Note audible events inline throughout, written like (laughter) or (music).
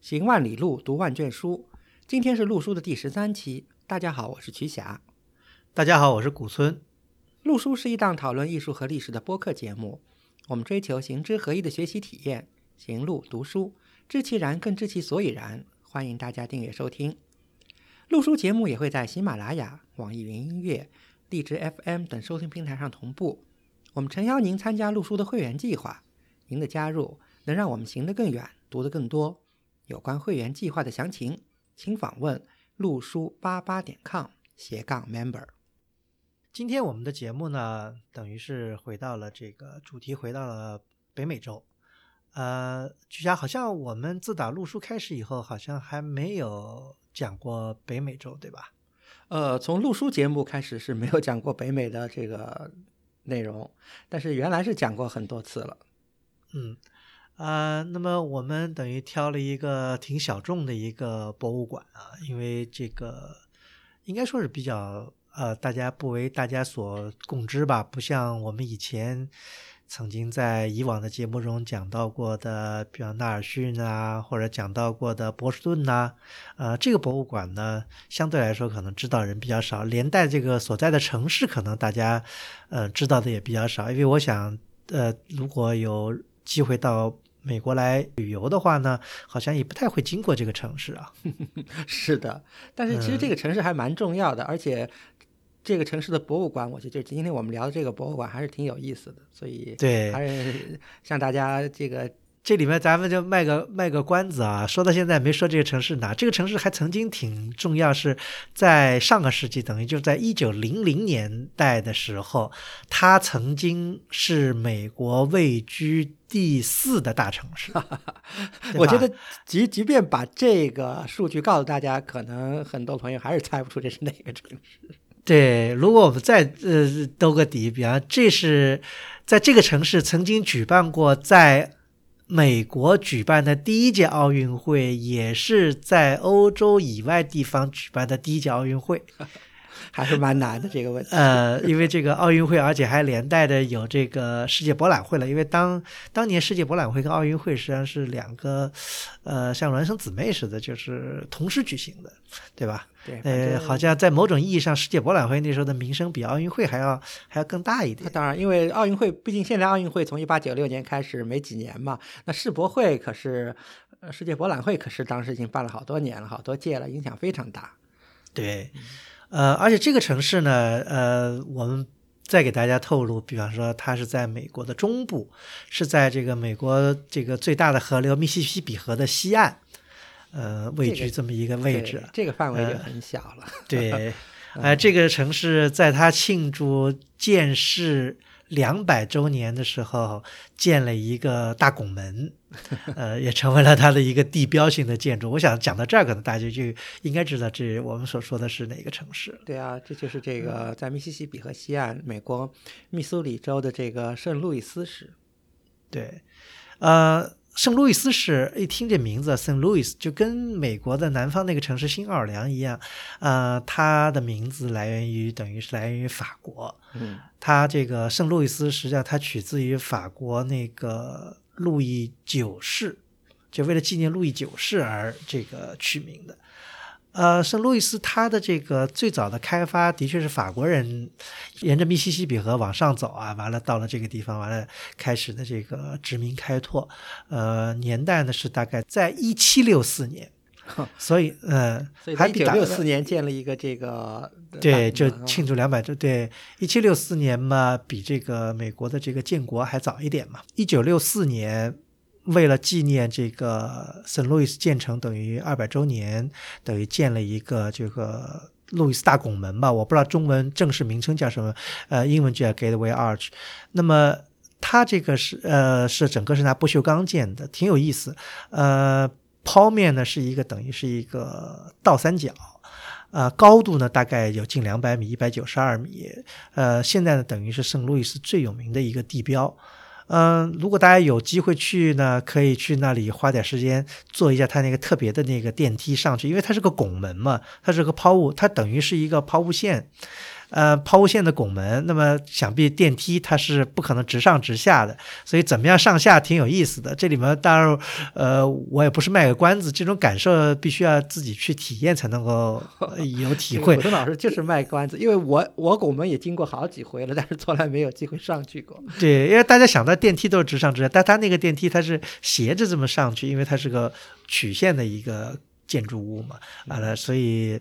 行万里路，读万卷书。今天是陆书的第十三期。大家好，我是瞿霞。大家好，我是古村。陆书是一档讨论艺术和历史的播客节目。我们追求行知合一的学习体验，行路读书，知其然更知其所以然。欢迎大家订阅收听。陆书节目也会在喜马拉雅、网易云音乐、荔枝 FM 等收听平台上同步。我们诚邀您参加陆书的会员计划。您的加入能让我们行得更远，读得更多。有关会员计划的详情，请访问陆书八八点 com 斜杠 member。今天我们的节目呢，等于是回到了这个主题，回到了北美洲。呃，曲霞，好像我们自打陆书开始以后，好像还没有讲过北美洲，对吧？呃，从陆书节目开始是没有讲过北美的这个内容，但是原来是讲过很多次了。嗯，啊，那么我们等于挑了一个挺小众的一个博物馆啊，因为这个应该说是比较呃，大家不为大家所共知吧，不像我们以前曾经在以往的节目中讲到过的，比如纳尔逊啊，或者讲到过的波士顿呐，呃，这个博物馆呢，相对来说可能知道人比较少，连带这个所在的城市可能大家呃知道的也比较少，因为我想呃，如果有机会到美国来旅游的话呢，好像也不太会经过这个城市啊。(laughs) 是的，但是其实这个城市还蛮重要的，而且这个城市的博物馆，我觉得就今天我们聊的这个博物馆还是挺有意思的，所以对，还是向大家这个。这里面咱们就卖个卖个关子啊，说到现在没说这个城市哪，这个城市还曾经挺重要，是在上个世纪，等于就在一九零零年代的时候，它曾经是美国位居第四的大城市。我觉得即即便把这个数据告诉大家，可能很多朋友还是猜不出这是哪个城市。对，如果我们再呃兜个底，比方这是在这个城市曾经举办过在。美国举办的第一届奥运会，也是在欧洲以外地方举办的第一届奥运会，(laughs) 还是蛮难的这个问题。呃，因为这个奥运会，而且还连带的有这个世界博览会了。因为当当年世界博览会跟奥运会实际上是两个，呃，像孪生姊妹似的，就是同时举行的，对吧？对，呃，好像在某种意义上，世界博览会那时候的名声比奥运会还要还要更大一点。当然，因为奥运会毕竟现在奥运会从一八九六年开始没几年嘛，那世博会可是，呃，世界博览会可是当时已经办了好多年了，好多届了，影响非常大。对，呃，而且这个城市呢，呃，我们再给大家透露，比方说它是在美国的中部，是在这个美国这个最大的河流密西西比河的西岸。呃，位居这么一个位置，这个范围就很小了。对，(laughs) 呃，这个城市在它庆祝建市两百周年的时候，建了一个大拱门，(laughs) 呃，也成为了它的一个地标性的建筑。我想讲到这儿，可能大家就应该知道，这我们所说的是哪个城市。对啊，这就是这个在密西西比河西岸，美国密苏里州的这个圣路易斯市。对，呃。圣路易斯是一听这名字，圣路易斯就跟美国的南方那个城市新奥尔良一样，呃，它的名字来源于等于是来源于法国。嗯，它这个圣路易斯实际上它取自于法国那个路易九世，就为了纪念路易九世而这个取名的。呃，圣路易斯它的这个最早的开发的确是法国人沿着密西西比河往上走啊，完了到了这个地方，完了开始的这个殖民开拓。呃，年代呢是大概在一七六四年，所以呃，还一九六四年建了一个这个，对，就庆祝两百周。对，一七六四年嘛，比这个美国的这个建国还早一点嘛，一九六四年。为了纪念这个圣路易斯建成等于二百周年，等于建了一个这个路易斯大拱门吧，我不知道中文正式名称叫什么，呃，英文叫 Gateway Arch。那么它这个是呃是整个是拿不锈钢建的，挺有意思。呃，剖面呢是一个等于是一个倒三角，呃，高度呢大概有近两百米，一百九十二米。呃，现在呢等于是圣路易斯最有名的一个地标。嗯，如果大家有机会去呢，可以去那里花点时间坐一下它那个特别的那个电梯上去，因为它是个拱门嘛，它是个抛物，它等于是一个抛物线。呃抛物线的拱门，那么想必电梯它是不可能直上直下的，所以怎么样上下挺有意思的。这里面当然，呃，我也不是卖个关子，这种感受必须要自己去体验才能够 (laughs) 有体会。古东老师就是卖关子，因为我我拱门也经过好几回了，但是从来没有机会上去过。对，因为大家想到电梯都是直上直下，但它那个电梯它是斜着这么上去，因为它是个曲线的一个建筑物嘛，完了，所以。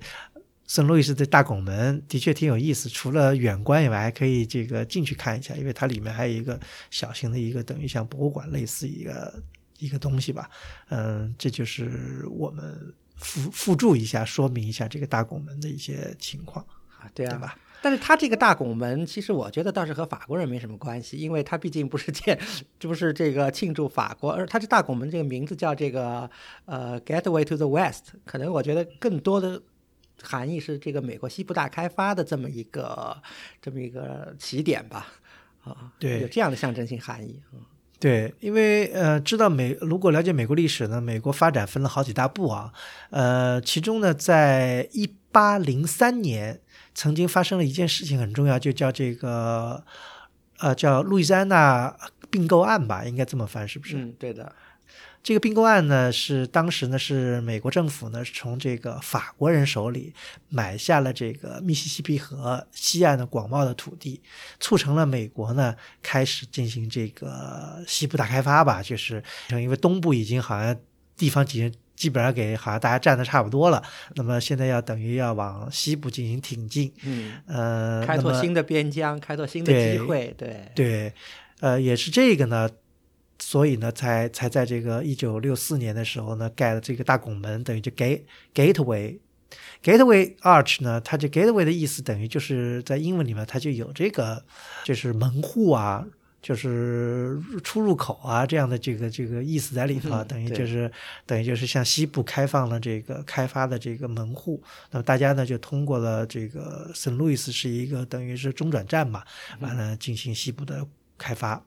圣路易斯的大拱门的确挺有意思，除了远观以外，还可以这个进去看一下，因为它里面还有一个小型的一个等于像博物馆类似一个一个东西吧。嗯，这就是我们附附注一下，说明一下这个大拱门的一些情况啊，对啊吧？但是它这个大拱门，其实我觉得倒是和法国人没什么关系，因为它毕竟不是建，这 (laughs) 不是这个庆祝法国，而它这大拱门这个名字叫这个呃 Gateway to the West，可能我觉得更多的。含义是这个美国西部大开发的这么一个这么一个起点吧，啊，对，有这样的象征性含义，嗯，对，因为呃，知道美如果了解美国历史呢，美国发展分了好几大步啊，呃，其中呢，在一八零三年曾经发生了一件事情很重要，就叫这个呃叫路易斯安那并购案吧，应该这么翻是不是？嗯，对的。这个并购案呢，是当时呢是美国政府呢从这个法国人手里买下了这个密西西比河西岸的广袤的土地，促成了美国呢开始进行这个西部大开发吧。就是因为东部已经好像地方基基本上给好像大家占的差不多了，那么现在要等于要往西部进行挺进，嗯，呃，开拓新的边疆，开拓新的机会，对对，呃，也是这个呢。所以呢，才才在这个一九六四年的时候呢，盖了这个大拱门，等于就 gate gateway gateway arch 呢，它这 gateway 的意思等于就是在英文里面它就有这个就是门户啊，就是出入口啊这样的这个这个意思在里头，等于就是等于就是向西部开放了这个开发的这个门户，那么大家呢就通过了这个圣路易斯是一个等于是中转站嘛，完了进行西部的开发。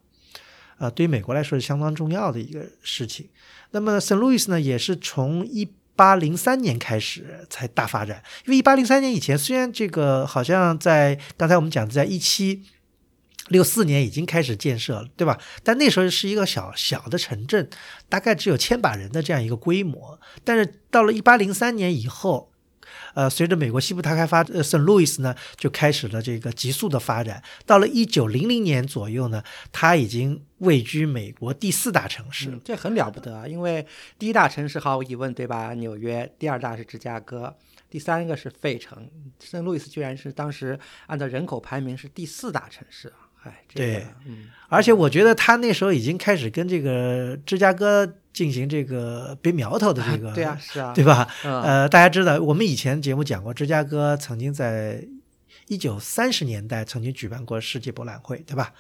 啊，对于美国来说是相当重要的一个事情。那么圣路易斯呢，也是从一八零三年开始才大发展。因为一八零三年以前，虽然这个好像在刚才我们讲的，在一七六四年已经开始建设了，对吧？但那时候是一个小小的城镇，大概只有千把人的这样一个规模。但是到了一八零三年以后，呃，随着美国西部大开发，呃，圣路易斯呢就开始了这个急速的发展。到了一九零零年左右呢，它已经位居美国第四大城市，这很了不得啊！因为第一大城市毫无疑问，对吧？纽约，第二大是芝加哥，第三个是费城，圣路易斯居然是当时按照人口排名是第四大城市啊！哎，对，嗯，而且我觉得他那时候已经开始跟这个芝加哥。进行这个别苗头的这个，对啊，是啊，对吧？呃，大家知道，我们以前节目讲过，芝加哥曾经在一九三十年代曾经举办过世界博览会，对吧？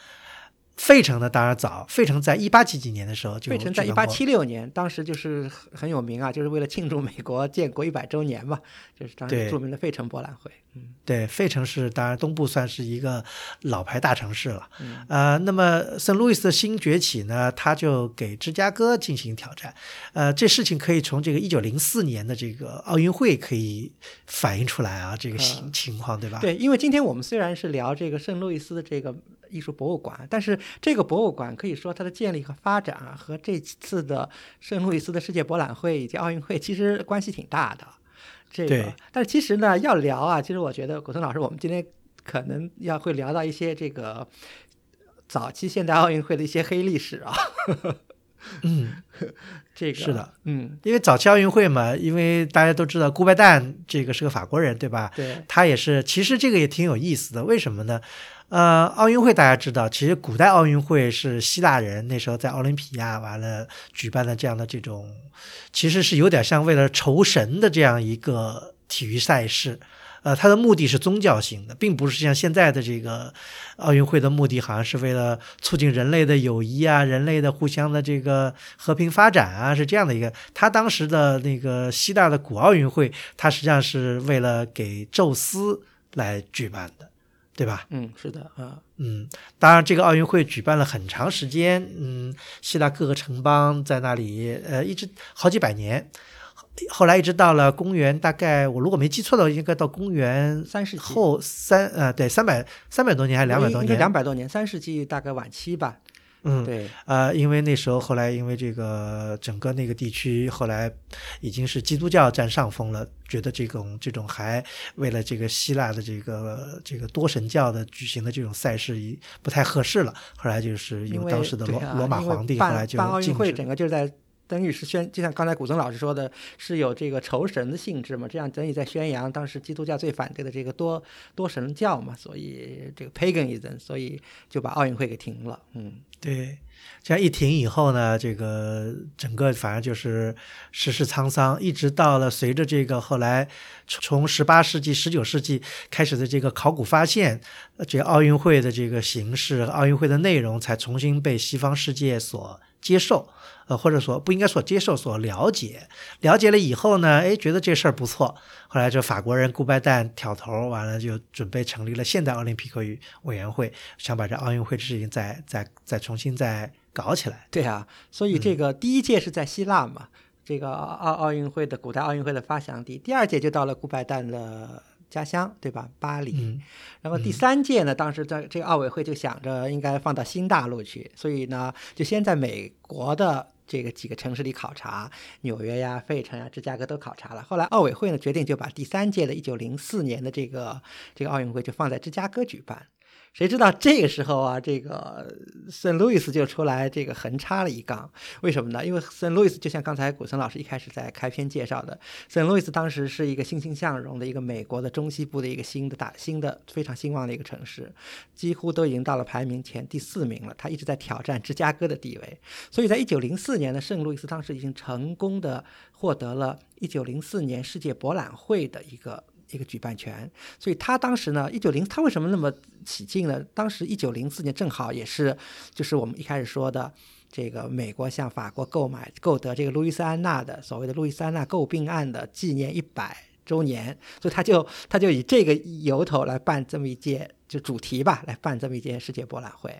费城呢，当然早。费城在一八几几年的时候就。费城在一八七六年，当时就是很有名啊，就是为了庆祝美国建国一百周年嘛，就是当时著名的费城博览会。嗯，对，费城是当然东部算是一个老牌大城市了。呃，那么圣路易斯的新崛起呢，他就给芝加哥进行挑战。呃，这事情可以从这个一九零四年的这个奥运会可以反映出来啊，这个情情况对吧？对，因为今天我们虽然是聊这个圣路易斯的这个。艺术博物馆，但是这个博物馆可以说它的建立和发展啊，和这次的圣路易斯的世界博览会以及奥运会其实关系挺大的。这个，但是其实呢，要聊啊，其实我觉得古腾老师，我们今天可能要会聊到一些这个早期现代奥运会的一些黑历史啊。嗯，这个是的，嗯，因为早期奥运会嘛，因为大家都知道顾拜旦这个是个法国人，对吧？对，他也是，其实这个也挺有意思的，为什么呢？呃，奥运会大家知道，其实古代奥运会是希腊人那时候在奥林匹亚完了举办的这样的这种，其实是有点像为了酬神的这样一个体育赛事。呃，它的目的是宗教性的，并不是像现在的这个奥运会的目的，好像是为了促进人类的友谊啊，人类的互相的这个和平发展啊，是这样的一个。他当时的那个希腊的古奥运会，它实际上是为了给宙斯来举办的。对吧？嗯，是的，啊，嗯，当然，这个奥运会举办了很长时间，嗯，希腊各个城邦在那里，呃，一直好几百年，后来一直到了公元大概我如果没记错的话，应该到公元三世纪后三呃对三百三百多年还是两百多年？两百多年，三世纪大概晚期吧。嗯，对，呃，因为那时候后来因为这个整个那个地区后来已经是基督教占上风了，觉得这种这种还为了这个希腊的这个这个多神教的举行的这种赛事已不太合适了，后来就是因为当时的罗、啊罗马皇帝后来就办奥运会，整个就是在。等于是宣，就像刚才古森老师说的，是有这个仇神的性质嘛？这样等于在宣扬当时基督教最反对的这个多多神教嘛，所以这个 paganism，所以就把奥运会给停了。嗯，对，这样一停以后呢，这个整个反正就是世事沧桑，一直到了随着这个后来从十八世纪、十九世纪开始的这个考古发现，这奥运会的这个形式、奥运会的内容才重新被西方世界所接受。呃，或者说不应该说接受，所了解，了解了以后呢，哎，觉得这事儿不错。后来就法国人顾拜旦挑头，完了就准备成立了现代奥林匹克委员会，想把这奥运会的事情再再再重新再搞起来。对啊，所以这个第一届是在希腊嘛，这个奥奥运会的古代奥运会的发祥地，第二届就到了顾拜旦的家乡，对吧？巴黎。嗯然后第三届呢，当时在这个奥委会就想着应该放到新大陆去，所以呢，就先在美国的这个几个城市里考察，纽约呀、费城呀、芝加哥都考察了。后来奥委会呢决定就把第三届的1904年的这个这个奥运会就放在芝加哥举办。谁知道这个时候啊，这个圣路易斯就出来这个横插了一杠，为什么呢？因为圣路易斯就像刚才古森老师一开始在开篇介绍的，圣路易斯当时是一个欣欣向荣的一个美国的中西部的一个新的大新的非常兴旺的一个城市，几乎都已经到了排名前第四名了。他一直在挑战芝加哥的地位，所以在一九零四年呢，圣路易斯当时已经成功的获得了一九零四年世界博览会的一个。一个举办权，所以他当时呢，一九零他为什么那么起劲呢？当时一九零四年正好也是，就是我们一开始说的，这个美国向法国购买购得这个路易斯安那的所谓的路易斯安那购并案的纪念一百周年，所以他就他就以这个由头来办这么一届就主题吧，来办这么一届世界博览会。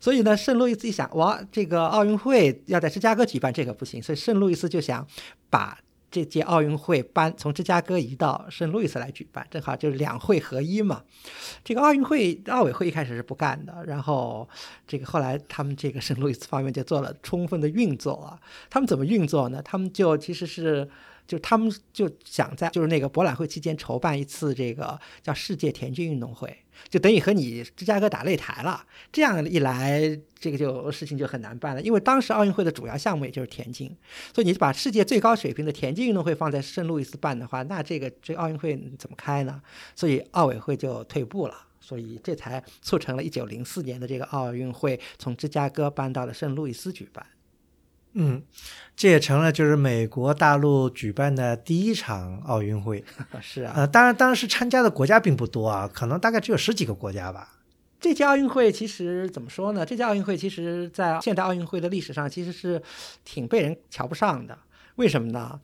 所以呢，圣路易斯一想，哇，这个奥运会要在芝加哥举办，这个不行，所以圣路易斯就想把。这届奥运会搬从芝加哥移到圣路易斯来举办，正好就是两会合一嘛。这个奥运会奥委会一开始是不干的，然后这个后来他们这个圣路易斯方面就做了充分的运作啊。他们怎么运作呢？他们就其实是就他们就想在就是那个博览会期间筹办一次这个叫世界田径运动会。就等于和你芝加哥打擂台了，这样一来，这个就事情就很难办了。因为当时奥运会的主要项目也就是田径，所以你把世界最高水平的田径运动会放在圣路易斯办的话，那这个这奥运会怎么开呢？所以奥委会就退步了，所以这才促成了一九零四年的这个奥运会从芝加哥搬到了圣路易斯举办。嗯，这也成了就是美国大陆举办的第一场奥运会。(laughs) 是啊，呃，当然当时参加的国家并不多啊，可能大概只有十几个国家吧。这届奥运会其实怎么说呢？这届奥运会其实在现代奥运会的历史上其实是挺被人瞧不上的。为什么呢？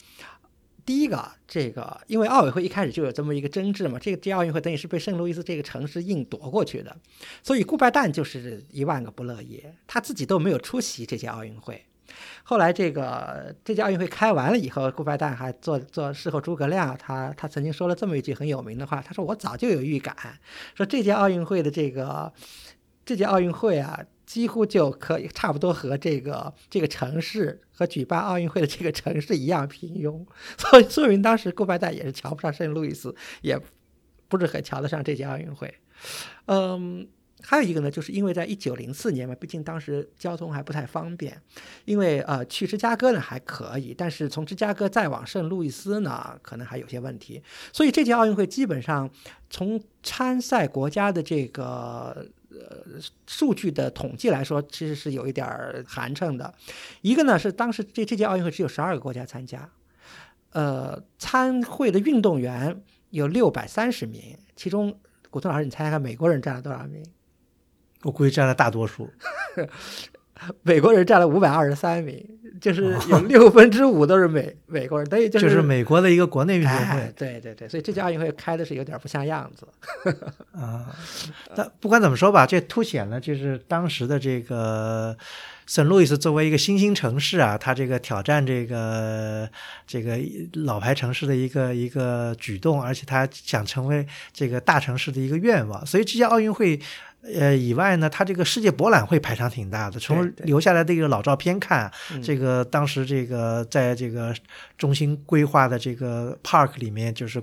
第一个，这个因为奥委会一开始就有这么一个争执嘛，这个这奥运会等于是被圣路易斯这个城市硬夺过去的，所以顾拜旦就是一万个不乐意，他自己都没有出席这届奥运会。后来这个这届奥运会开完了以后，顾拜旦还做做事后诸葛亮，他他曾经说了这么一句很有名的话，他说我早就有预感，说这届奥运会的这个这届奥运会啊，几乎就可以差不多和这个这个城市和举办奥运会的这个城市一样平庸，(laughs) 所以说明当时顾拜旦也是瞧不上圣路易斯，也不是很瞧得上这届奥运会，嗯。还有一个呢，就是因为在一九零四年嘛，毕竟当时交通还不太方便，因为呃去芝加哥呢还可以，但是从芝加哥再往圣路易斯呢，可能还有些问题。所以这届奥运会基本上从参赛国家的这个呃数据的统计来说，其实是有一点儿寒碜的。一个呢是当时这这届奥运会只有十二个国家参加，呃，参会的运动员有六百三十名，其中古村老师，你猜猜看美国人占了多少名？我估计占了大多数，(laughs) 美国人占了五百二十三名，就是 (laughs) 有六分之五都是美美国人，等于就就是美国的一个国内运动哎会，对对对，所以这届奥运会开的是有点不像样子。啊。但不管怎么说吧，这凸显了就是当时的这个圣路易斯作为一个新兴城市啊，它这个挑战这个这个老牌城市的一个一个举动，而且他想成为这个大城市的一个愿望，所以这届奥运会。呃，以外呢，它这个世界博览会排场挺大的。从留下来的一个老照片看，这个当时这个在这个中心规划的这个 park 里面，就是。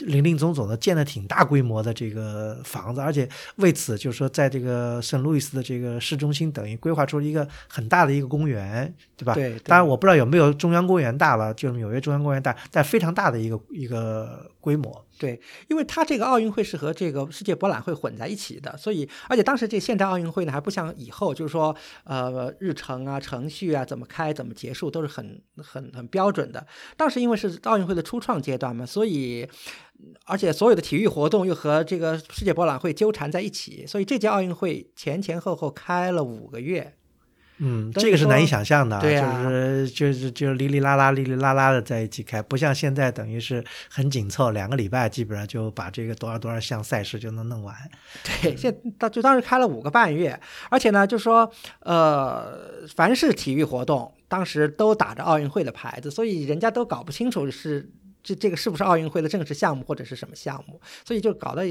林林总总的建了挺大规模的这个房子，而且为此就是说，在这个圣路易斯的这个市中心，等于规划出了一个很大的一个公园，对吧？对。当然我不知道有没有中央公园大了，就是纽约中央公园大，但非常大的一个一个规模。对，因为它这个奥运会是和这个世界博览会混在一起的，所以而且当时这现代奥运会呢还不像以后，就是说呃日程啊、程序啊怎么开、怎么结束都是很很很标准的。当时因为是奥运会的初创阶段嘛，所以。而且所有的体育活动又和这个世界博览会纠缠在一起，所以这届奥运会前前后后开了五个月。嗯，这个是难以想象的，对就是就是就哩哩啦啦、哩哩啦啦的在一起开，不像现在等于是很紧凑，两个礼拜基本上就把这个多少多少项赛事就能弄完。对，现当就当时开了五个半月，而且呢，就说呃，凡是体育活动，当时都打着奥运会的牌子，所以人家都搞不清楚是。这这个是不是奥运会的正式项目或者是什么项目？所以就搞得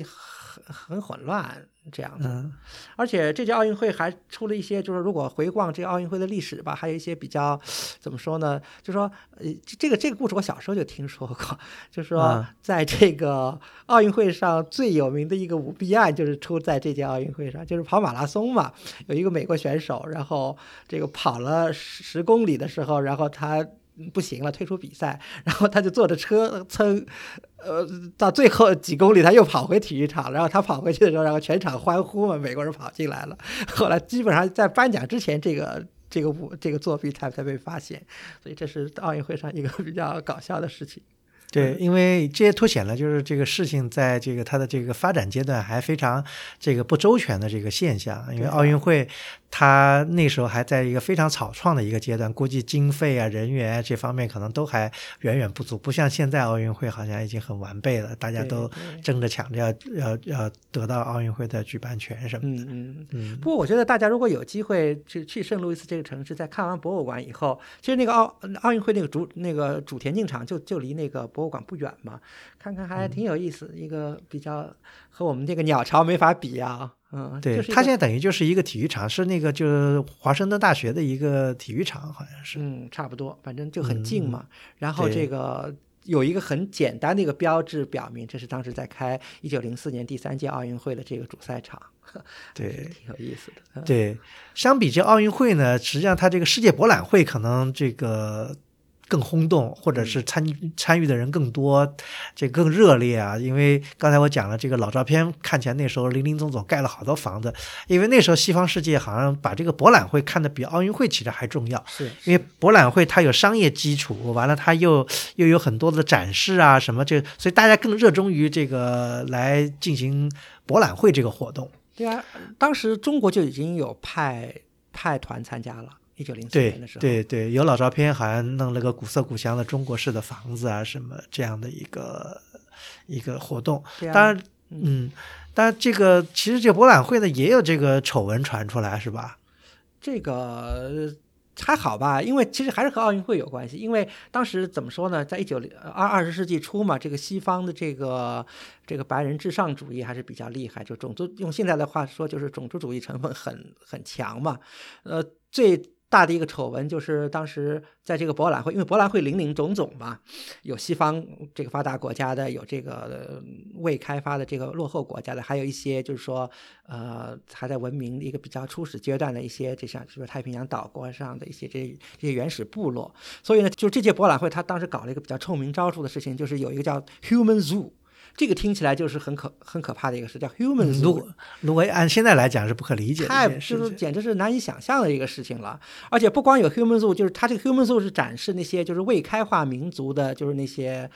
很很混乱这样子。而且这届奥运会还出了一些，就是如果回望这个奥运会的历史吧，还有一些比较怎么说呢？就说呃，这个这个故事我小时候就听说过，就是说在这个奥运会上最有名的一个舞弊案，就是出在这届奥运会上，就是跑马拉松嘛，有一个美国选手，然后这个跑了十公里的时候，然后他。不行了，退出比赛，然后他就坐着车蹭，呃，到最后几公里他又跑回体育场，然后他跑回去的时候，然后全场欢呼嘛，美国人跑进来了。后来基本上在颁奖之前，这个这个舞这个作弊才才被发现，所以这是奥运会上一个比较搞笑的事情。对，因为这也凸显了就是这个事情在这个它的这个发展阶段还非常这个不周全的这个现象，因为奥运会。它那时候还在一个非常草创的一个阶段，估计经费啊、人员啊这方面可能都还远远不足，不像现在奥运会好像已经很完备了，大家都争着抢着要要要得到奥运会的举办权什么的。嗯嗯嗯。不过我觉得大家如果有机会去去圣路易斯这个城市，在看完博物馆以后，其实那个奥奥运会那个主那个主田径场就就离那个博物馆不远嘛，看看还挺有意思，一个比较和我们这个鸟巢没法比啊。嗯，对，它现在等于就是一个体育场，是那个就是华盛顿大学的一个体育场，好像是。嗯，差不多，反正就很近嘛。然后这个有一个很简单的一个标志，表明这是当时在开一九零四年第三届奥运会的这个主赛场。对，(laughs) 挺有意思的。对，相比这奥运会呢，实际上它这个世界博览会可能这个。更轰动，或者是参参与的人更多，这更热烈啊！因为刚才我讲了，这个老照片看起来那时候林林总总盖了好多房子，因为那时候西方世界好像把这个博览会看得比奥运会其实还重要，是因为博览会它有商业基础，完了它又又有很多的展示啊什么，这所以大家更热衷于这个来进行博览会这个活动。对啊，当时中国就已经有派派团参加了。一九零四年的时候，对对，有老照片，好像弄了个古色古香的中国式的房子啊，什么这样的一个一个活动。当然，嗯，但这个其实这个博览会呢，也有这个丑闻传出来，是吧？这个还好吧，因为其实还是和奥运会有关系。因为当时怎么说呢，在一九二二十世纪初嘛，这个西方的这个这个白人至上主义还是比较厉害，就种族用现在的话说，就是种族主义成分很很强嘛。呃，最大的一个丑闻就是当时在这个博览会，因为博览会林林总总嘛，有西方这个发达国家的，有这个未开发的这个落后国家的，还有一些就是说呃还在文明一个比较初始阶段的一些，就像是不是太平洋岛国上的一些这这些原始部落。所以呢，就这届博览会，他当时搞了一个比较臭名昭著的事情，就是有一个叫 Human Zoo。这个听起来就是很可很可怕的一个事，叫 human zoo。如果按现在来讲是不可理解，太就是简直是难以想象的一个事情了。而且不光有 human zoo，就是它这个 human zoo 是展示那些就是未开化民族的，就是那些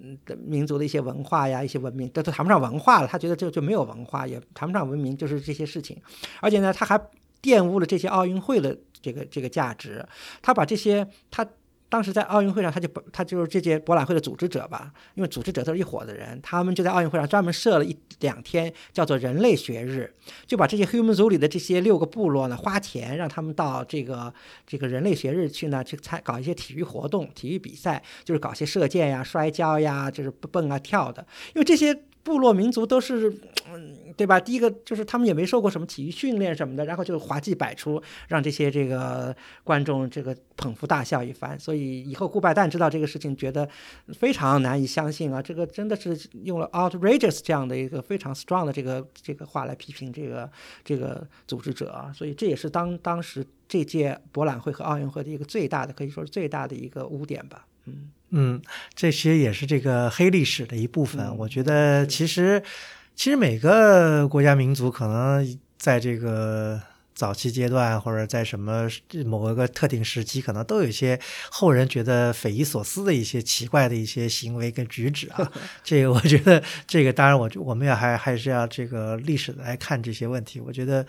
嗯民族的一些文化呀、一些文明，都都谈不上文化了。他觉得这就没有文化，也谈不上文明，就是这些事情。而且呢，他还玷污了这些奥运会的这个这个价值。他把这些他。当时在奥运会上，他就他就是这届博览会的组织者吧，因为组织者都是一伙的人，他们就在奥运会上专门设了一两天，叫做人类学日，就把这些 Human Zoo 里的这些六个部落呢，花钱让他们到这个这个人类学日去呢，去参搞一些体育活动、体育比赛，就是搞些射箭呀、摔跤呀，就是蹦啊跳的，因为这些。部落民族都是，嗯，对吧？第一个就是他们也没受过什么体育训练什么的，然后就滑稽百出，让这些这个观众这个捧腹大笑一番。所以以后顾拜旦知道这个事情，觉得非常难以相信啊！这个真的是用了 outrageous 这样的一个非常 strong 的这个这个话来批评这个这个组织者啊！所以这也是当当时这届博览会和奥运会的一个最大的，可以说是最大的一个污点吧。嗯。嗯，这些也是这个黑历史的一部分。我觉得其实，其实每个国家民族可能在这个早期阶段，或者在什么某一个特定时期，可能都有一些后人觉得匪夷所思的一些奇怪的一些行为跟举止啊。(laughs) 这个我觉得，这个当然我我们要还还是要这个历史来看这些问题。我觉得。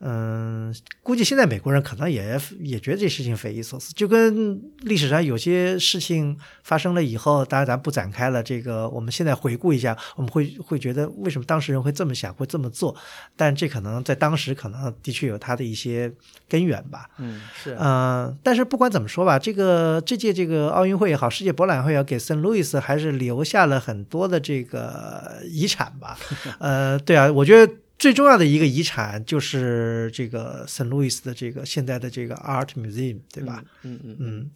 嗯，估计现在美国人可能也也觉得这事情匪夷所思，就跟历史上有些事情发生了以后，当然咱不展开了。这个我们现在回顾一下，我们会会觉得为什么当事人会这么想，会这么做？但这可能在当时可能的确有他的一些根源吧。嗯，是。嗯，但是不管怎么说吧，这个这届这个奥运会也好，世界博览会也好，给圣路易斯还是留下了很多的这个遗产吧。(laughs) 呃，对啊，我觉得。最重要的一个遗产就是这个圣路易斯的这个现在的这个 Art Museum，对吧？嗯嗯嗯。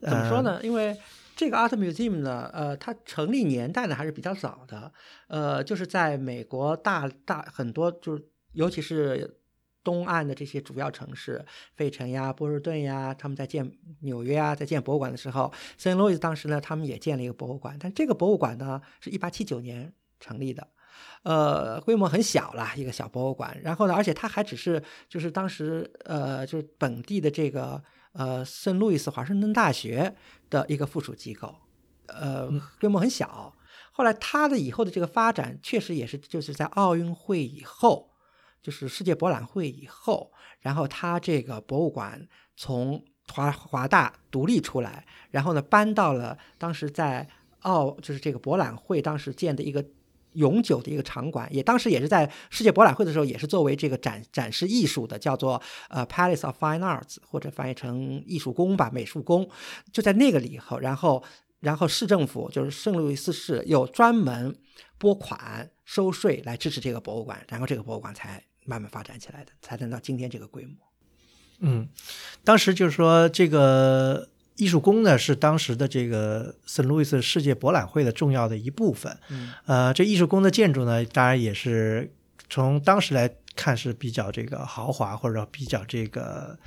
怎么说呢？因为这个 Art Museum 呢，呃，它成立年代呢还是比较早的。呃，就是在美国大大很多，就是尤其是东岸的这些主要城市，费城呀、波士顿呀，他们在建纽约啊，在建博物馆的时候，圣路易斯当时呢，他们也建了一个博物馆。但这个博物馆呢，是一八七九年成立的。呃，规模很小啦，一个小博物馆。然后呢，而且它还只是就是当时呃，就是本地的这个呃圣路易斯华盛顿大学的一个附属机构，呃，规模很小。后来它的以后的这个发展，确实也是就是在奥运会以后，就是世界博览会以后，然后它这个博物馆从华华大独立出来，然后呢搬到了当时在奥就是这个博览会当时建的一个。永久的一个场馆，也当时也是在世界博览会的时候，也是作为这个展展示艺术的，叫做呃 Palace of Fine Arts，或者翻译成艺术宫吧，美术宫，就在那个里头。然后，然后市政府就是圣路易斯市又专门拨款收税来支持这个博物馆，然后这个博物馆才慢慢发展起来的，才能到今天这个规模。嗯，当时就是说这个。艺术宫呢是当时的这个圣路易斯世界博览会的重要的一部分。嗯，呃，这艺术宫的建筑呢，当然也是从当时来看是比较这个豪华或者比较这个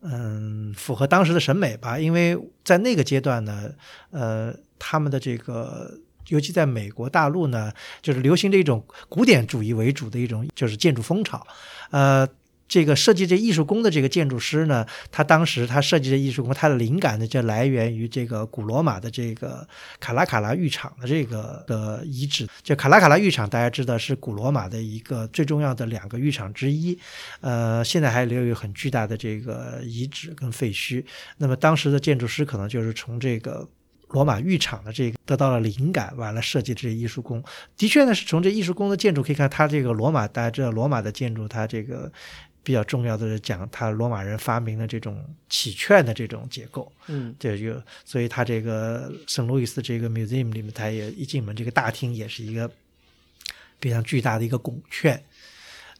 嗯符合当时的审美吧。因为在那个阶段呢，呃，他们的这个尤其在美国大陆呢，就是流行这种古典主义为主的一种就是建筑风潮，呃。这个设计这艺术宫的这个建筑师呢，他当时他设计的艺术宫，他的灵感呢就来源于这个古罗马的这个卡拉卡拉浴场的这个的遗址。就卡拉卡拉浴场，大家知道是古罗马的一个最重要的两个浴场之一，呃，现在还留有很巨大的这个遗址跟废墟。那么当时的建筑师可能就是从这个罗马浴场的这个得到了灵感，完了设计这艺术宫。的确呢，是从这艺术宫的建筑可以看，它这个罗马大家知道罗马的建筑，它这个。比较重要的是讲他罗马人发明的这种起券的这种结构，嗯，这就所以他这个圣路易斯这个 museum 里面，他也一进门这个大厅也是一个非常巨大的一个拱券，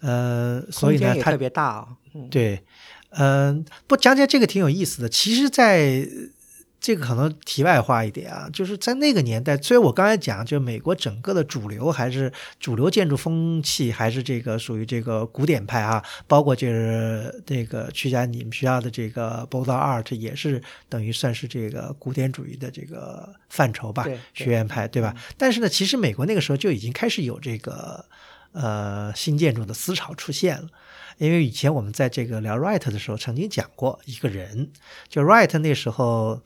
呃，所以呢，它特别大啊，对，嗯，不讲讲这个挺有意思的，其实，在。这个可能题外话一点啊，就是在那个年代，虽然我刚才讲，就美国整个的主流还是主流建筑风气还是这个属于这个古典派啊，包括就是这个曲家你们学校的这个 b o d Art 也是等于算是这个古典主义的这个范畴吧，学院派对吧？但是呢，其实美国那个时候就已经开始有这个呃新建筑的思潮出现了。因为以前我们在这个聊 Wright 的时候，曾经讲过一个人，就 Wright 那时候。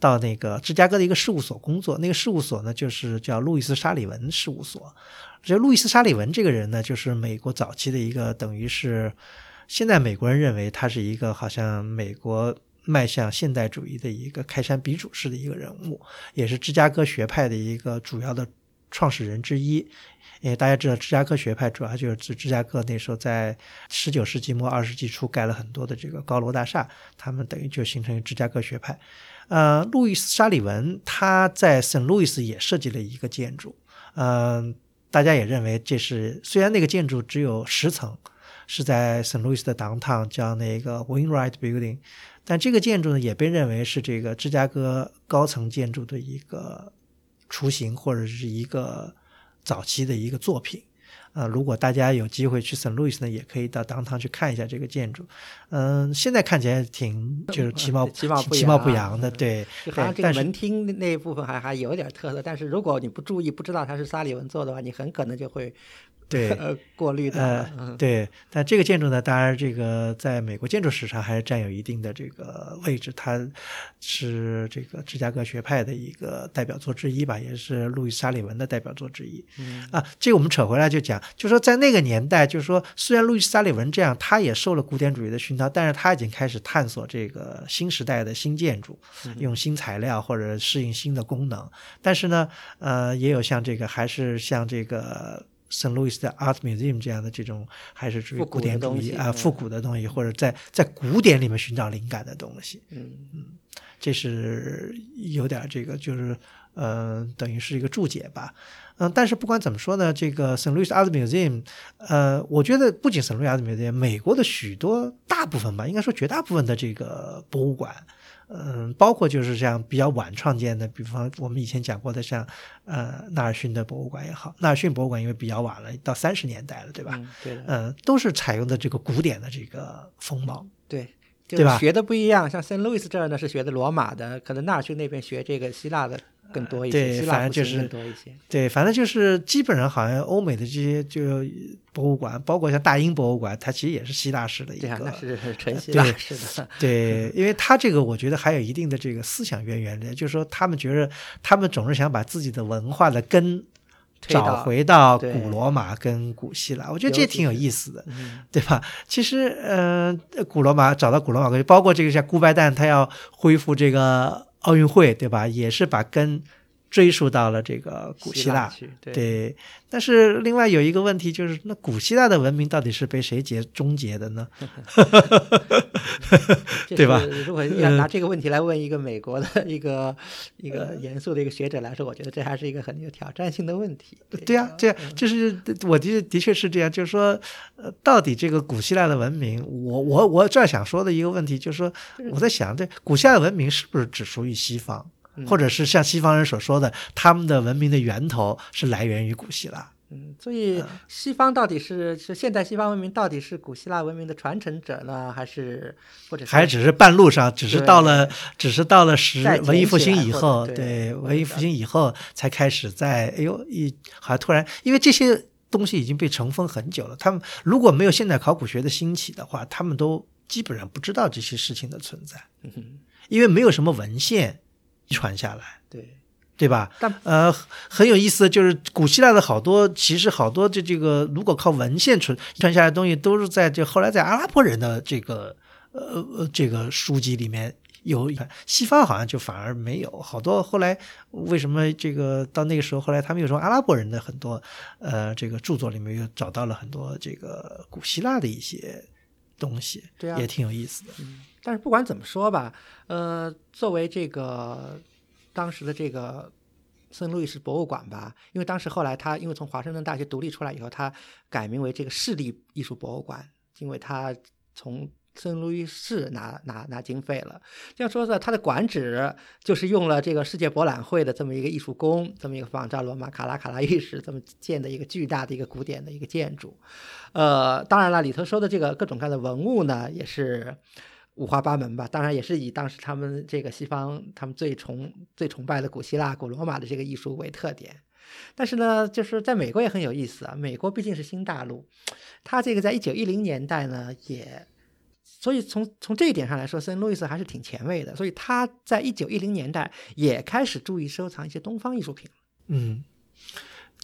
到那个芝加哥的一个事务所工作，那个事务所呢，就是叫路易斯沙里文事务所。这路易斯沙里文这个人呢，就是美国早期的一个，等于是现在美国人认为他是一个好像美国迈向现代主义的一个开山鼻祖式的一个人物，也是芝加哥学派的一个主要的创始人之一。因为大家知道，芝加哥学派主要就是指芝加哥那时候在十九世纪末二十世纪初盖了很多的这个高楼大厦，他们等于就形成芝加哥学派。呃，路易斯·沙利文他在圣路易斯也设计了一个建筑，嗯，大家也认为这是虽然那个建筑只有十层，是在圣路易斯的 downtown 叫那个 Winwright Building，但这个建筑呢也被认为是这个芝加哥高层建筑的一个雏形或者是一个。早期的一个作品，呃，如果大家有机会去圣路易斯呢，也可以到当堂去看一下这个建筑。嗯，现在看起来挺就是其貌其貌其貌不扬的，对。好像这个门厅那一部分还还有点特色，但是如果你不注意，不知道它是沙利文做的话，你很可能就会。对，(laughs) 呃过滤的，呃，对，但这个建筑呢，当然这个在美国建筑史上还是占有一定的这个位置，它是这个芝加哥学派的一个代表作之一吧，也是路易斯·沙利文的代表作之一。啊，这个我们扯回来就讲，就说在那个年代，就是说虽然路易斯·沙利文这样，他也受了古典主义的熏陶，但是他已经开始探索这个新时代的新建筑，用新材料或者适应新的功能。但是呢，呃，也有像这个，还是像这个。圣路易斯的 Art Museum 这样的这种还是属于古典主义啊，复古的东西，或者在在古典里面寻找灵感的东西。嗯嗯，这是有点这个，就是呃，等于是一个注解吧。嗯，但是不管怎么说呢，这个圣路易斯 Art Museum，呃，我觉得不仅圣路易斯 Art Museum，美国的许多大部分吧，应该说绝大部分的这个博物馆。嗯，包括就是像比较晚创建的，比方我们以前讲过的，像呃纳尔逊的博物馆也好，纳尔逊博物馆因为比较晚了，到三十年代了，对吧？对的。嗯，都是采用的这个古典的这个风貌，对，对吧？学的不一样，像圣路易斯这儿呢是学的罗马的，可能纳尔逊那边学这个希腊的。更多一些，对，反正就是多一些，对，反正就是基本上好像欧美的这些就博物馆，包括像大英博物馆，它其实也是希腊式的一个，那是 (laughs) 纯希腊式的。(laughs) 对，因为它这个我觉得还有一定的这个思想渊源的，就是说他们觉得他们总是想把自己的文化的根找回到古罗马跟古希腊，我觉得这也挺有意思的，对吧？其实，嗯，古罗马找到古罗马，包括这个像顾拜旦，他要恢复这个。奥运会对吧？也是把根追溯到了这个古希腊，对。但是另外有一个问题就是，那古希腊的文明到底是被谁结终结的呢？(laughs) 对吧？如果要拿这个问题来问一个美国的一个一个严肃的一个学者来说，我觉得这还是一个很有挑战性的问题。对呀，这样就是我的的确是这样，就是说，呃，到底这个古希腊的文明，我我我这儿想说的一个问题就是说，我在想，这古希腊的文明是不是只属于西方？或者是像西方人所说的，他们的文明的源头是来源于古希腊。嗯，所以西方到底是是现代西方文明到底是古希腊文明的传承者呢，还是或者还只是半路上，只是到了只是到了十文艺复兴以后，对文艺复兴以后才开始在哎呦一好像突然，因为这些东西已经被尘封很久了。他们如果没有现代考古学的兴起的话，他们都基本上不知道这些事情的存在，因为没有什么文献。传下来，对对吧？但呃，很有意思的就是古希腊的好多，其实好多这这个，如果靠文献传传下来的东西，都是在这后来在阿拉伯人的这个呃呃这个书籍里面有。西方好像就反而没有好多。后来为什么这个到那个时候，后来他们又从阿拉伯人的很多呃这个著作里面又找到了很多这个古希腊的一些东西，对啊，也挺有意思的。但是不管怎么说吧，呃，作为这个当时的这个圣路易斯博物馆吧，因为当时后来他因为从华盛顿大学独立出来以后，他改名为这个市立艺术博物馆，因为他从圣路易斯拿拿拿经费了。这样说呢，它的馆址就是用了这个世界博览会的这么一个艺术宫，这么一个仿照罗马卡拉卡拉浴室这么建的一个巨大的一个古典的一个建筑。呃，当然了，里头收的这个各种各样的文物呢，也是。五花八门吧，当然也是以当时他们这个西方他们最崇最崇拜的古希腊、古罗马的这个艺术为特点。但是呢，就是在美国也很有意思啊。美国毕竟是新大陆，它这个在一九一零年代呢，也所以从从这一点上来说，圣路易斯还是挺前卫的。所以他在一九一零年代也开始注意收藏一些东方艺术品。嗯，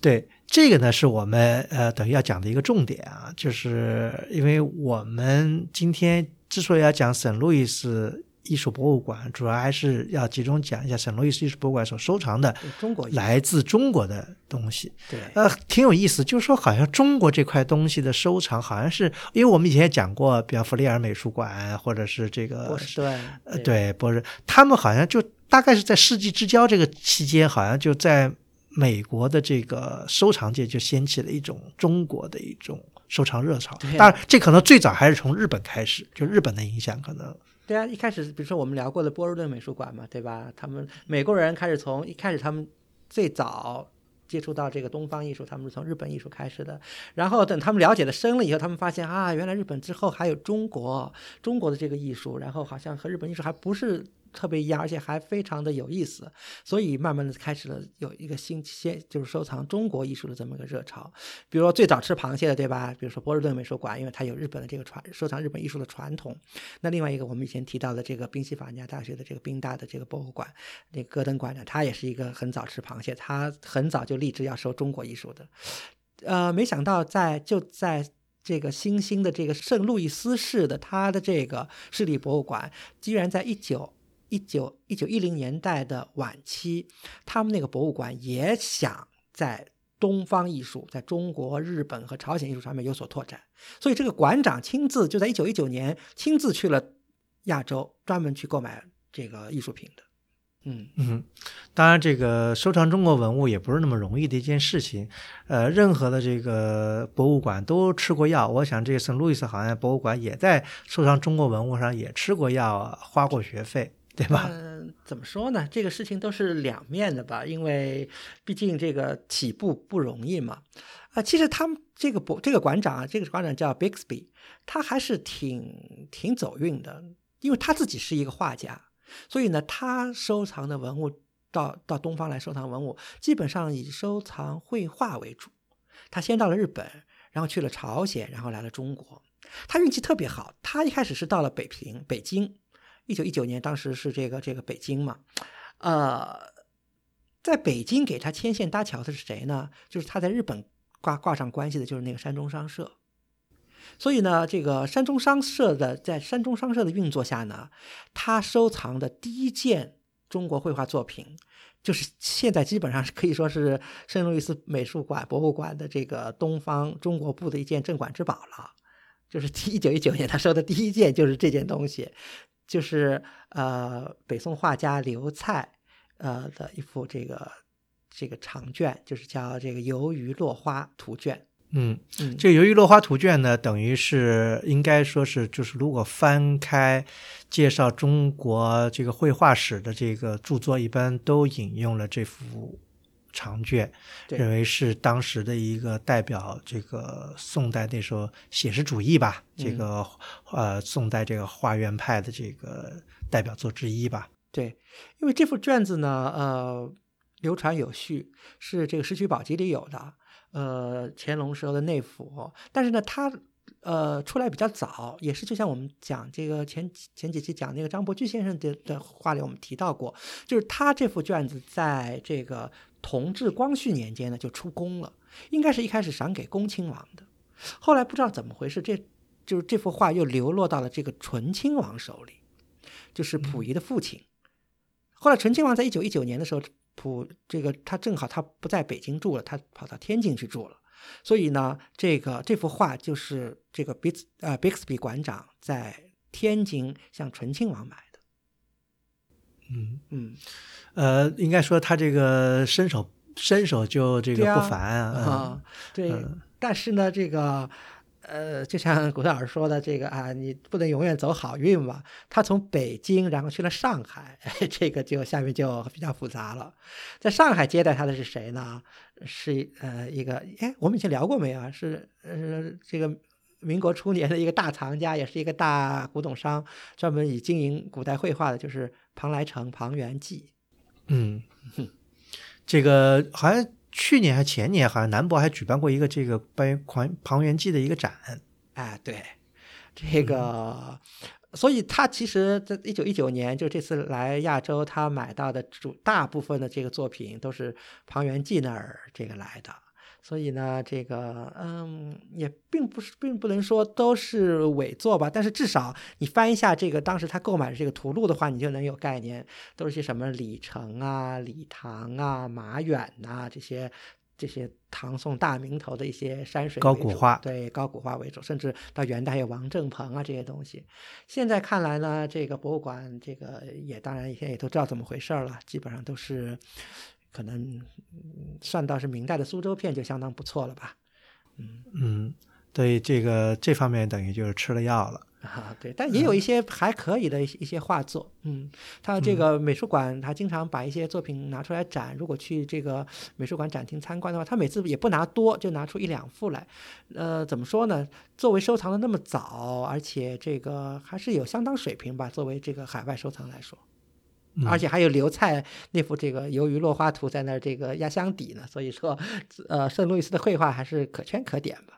对，这个呢是我们呃等于要讲的一个重点啊，就是因为我们今天。之所以要讲圣路易斯艺术博物馆，主要还是要集中讲一下圣路易斯艺术博物馆所收藏的中国来自中国的东西。对，呃，挺有意思，就是说好像中国这块东西的收藏，好像是因为我们以前也讲过，比方弗利尔美术馆或者是这个波士顿，呃，对，波士，他们好像就大概是在世纪之交这个期间，好像就在美国的这个收藏界就掀起了一种中国的一种收藏热潮。当然，这可能最早还是从日本开始，就日本的影响可能。对啊，一开始比如说我们聊过的波士顿美术馆嘛，对吧？他们美国人开始从一开始他们最早接触到这个东方艺术，他们是从日本艺术开始的。然后等他们了解的深了以后，他们发现啊，原来日本之后还有中国，中国的这个艺术，然后好像和日本艺术还不是。特别一样，而且还非常的有意思，所以慢慢的开始了有一个新鲜，就是收藏中国艺术的这么一个热潮。比如说最早吃螃蟹的，对吧？比如说波士顿美术馆，因为它有日本的这个传收藏日本艺术的传统。那另外一个我们以前提到的这个宾夕法尼亚大学的这个宾大的这个博物馆，那戈登馆长，他也是一个很早吃螃蟹，他很早就立志要收中国艺术的。呃，没想到在就在这个新兴的这个圣路易斯市的他的这个市立博物馆，居然在一九。一九一九一零年代的晚期，他们那个博物馆也想在东方艺术，在中国、日本和朝鲜艺术上面有所拓展，所以这个馆长亲自就在一九一九年亲自去了亚洲，专门去购买这个艺术品的。嗯嗯，当然，这个收藏中国文物也不是那么容易的一件事情。呃，任何的这个博物馆都吃过药，我想这个圣路易斯好像博物馆也在收藏中国文物上也吃过药，花过学费。对吧？嗯，怎么说呢？这个事情都是两面的吧，因为毕竟这个起步不容易嘛。啊，其实他们这个博这个馆长啊，这个馆长叫 Bixby，他还是挺挺走运的，因为他自己是一个画家，所以呢，他收藏的文物到到东方来收藏文物，基本上以收藏绘画为主。他先到了日本，然后去了朝鲜，然后来了中国。他运气特别好，他一开始是到了北平，北京。一九一九年，当时是这个这个北京嘛，呃，在北京给他牵线搭桥的是谁呢？就是他在日本挂挂上关系的，就是那个山中商社。所以呢，这个山中商社的在山中商社的运作下呢，他收藏的第一件中国绘画作品，就是现在基本上是可以说是圣路易斯美术馆博物馆的这个东方中国部的一件镇馆之宝了。就是一九一九年他收的第一件就是这件东西。就是呃，北宋画家刘蔡呃的一幅这个这个长卷，就是叫这个《游鱼落花图卷》。嗯嗯，这个《游鱼落花图卷》呢，等于是应该说是就是如果翻开介绍中国这个绘画史的这个著作，一般都引用了这幅。长卷，认为是当时的一个代表，这个宋代那时候写实主义吧，这个呃宋代这个画院派的这个代表作之一吧。对，因为这幅卷子呢，呃，流传有序，是这个《石渠宝笈》里有的，呃，乾隆时候的内府，但是呢，它呃出来比较早，也是就像我们讲这个前前几期讲那个张伯驹先生的的话里，我们提到过，就是他这幅卷子在这个。同治、光绪年间呢，就出宫了，应该是一开始赏给恭亲王的，后来不知道怎么回事，这就是这幅画又流落到了这个醇亲王手里，就是溥仪的父亲。后来醇亲王在一九一九年的时候，溥这个他正好他不在北京住了，他跑到天津去住了，所以呢，这个这幅画就是这个 Bix 呃 Bixby 馆长在天津向醇亲王买的。嗯嗯，呃，应该说他这个身手身手就这个不凡啊，对。但是呢，这个呃，就像古老师说的，这个啊，你不能永远走好运嘛。他从北京然后去了上海，(laughs) 这个就下面就比较复杂了。在上海接待他的是谁呢？是呃一个哎，我们以前聊过没有？是呃这个。民国初年的一个大藏家，也是一个大古董商，专门以经营古代绘画的，就是庞来成、庞元济。嗯，这个好像去年还前年，好像南博还举办过一个这个关于庞庞元济的一个展。哎，对，这个，所以他其实在一九一九年，就这次来亚洲，他买到的主大部分的这个作品都是庞元济那儿这个来的。所以呢，这个嗯，也并不是，并不能说都是伪作吧。但是至少你翻一下这个当时他购买的这个图录的话，你就能有概念，都是些什么李成啊、李唐啊、马远呐这些。这些唐宋大名头的一些山水高古画，对高古画为主，甚至到元代有王正鹏啊这些东西。现在看来呢，这个博物馆这个也当然现在也都知道怎么回事了，基本上都是可能算到是明代的苏州片就相当不错了吧。嗯嗯，对这个这方面等于就是吃了药了。啊，(laughs) 对，但也有一些还可以的一些画作，嗯，他这个美术馆他经常把一些作品拿出来展，如果去这个美术馆展厅参观的话，他每次也不拿多，就拿出一两幅来，呃，怎么说呢？作为收藏的那么早，而且这个还是有相当水平吧，作为这个海外收藏来说，而且还有刘菜那幅这个鱿鱼落花图在那儿这个压箱底呢，所以说，呃，圣路易斯的绘画还是可圈可点吧，嗯。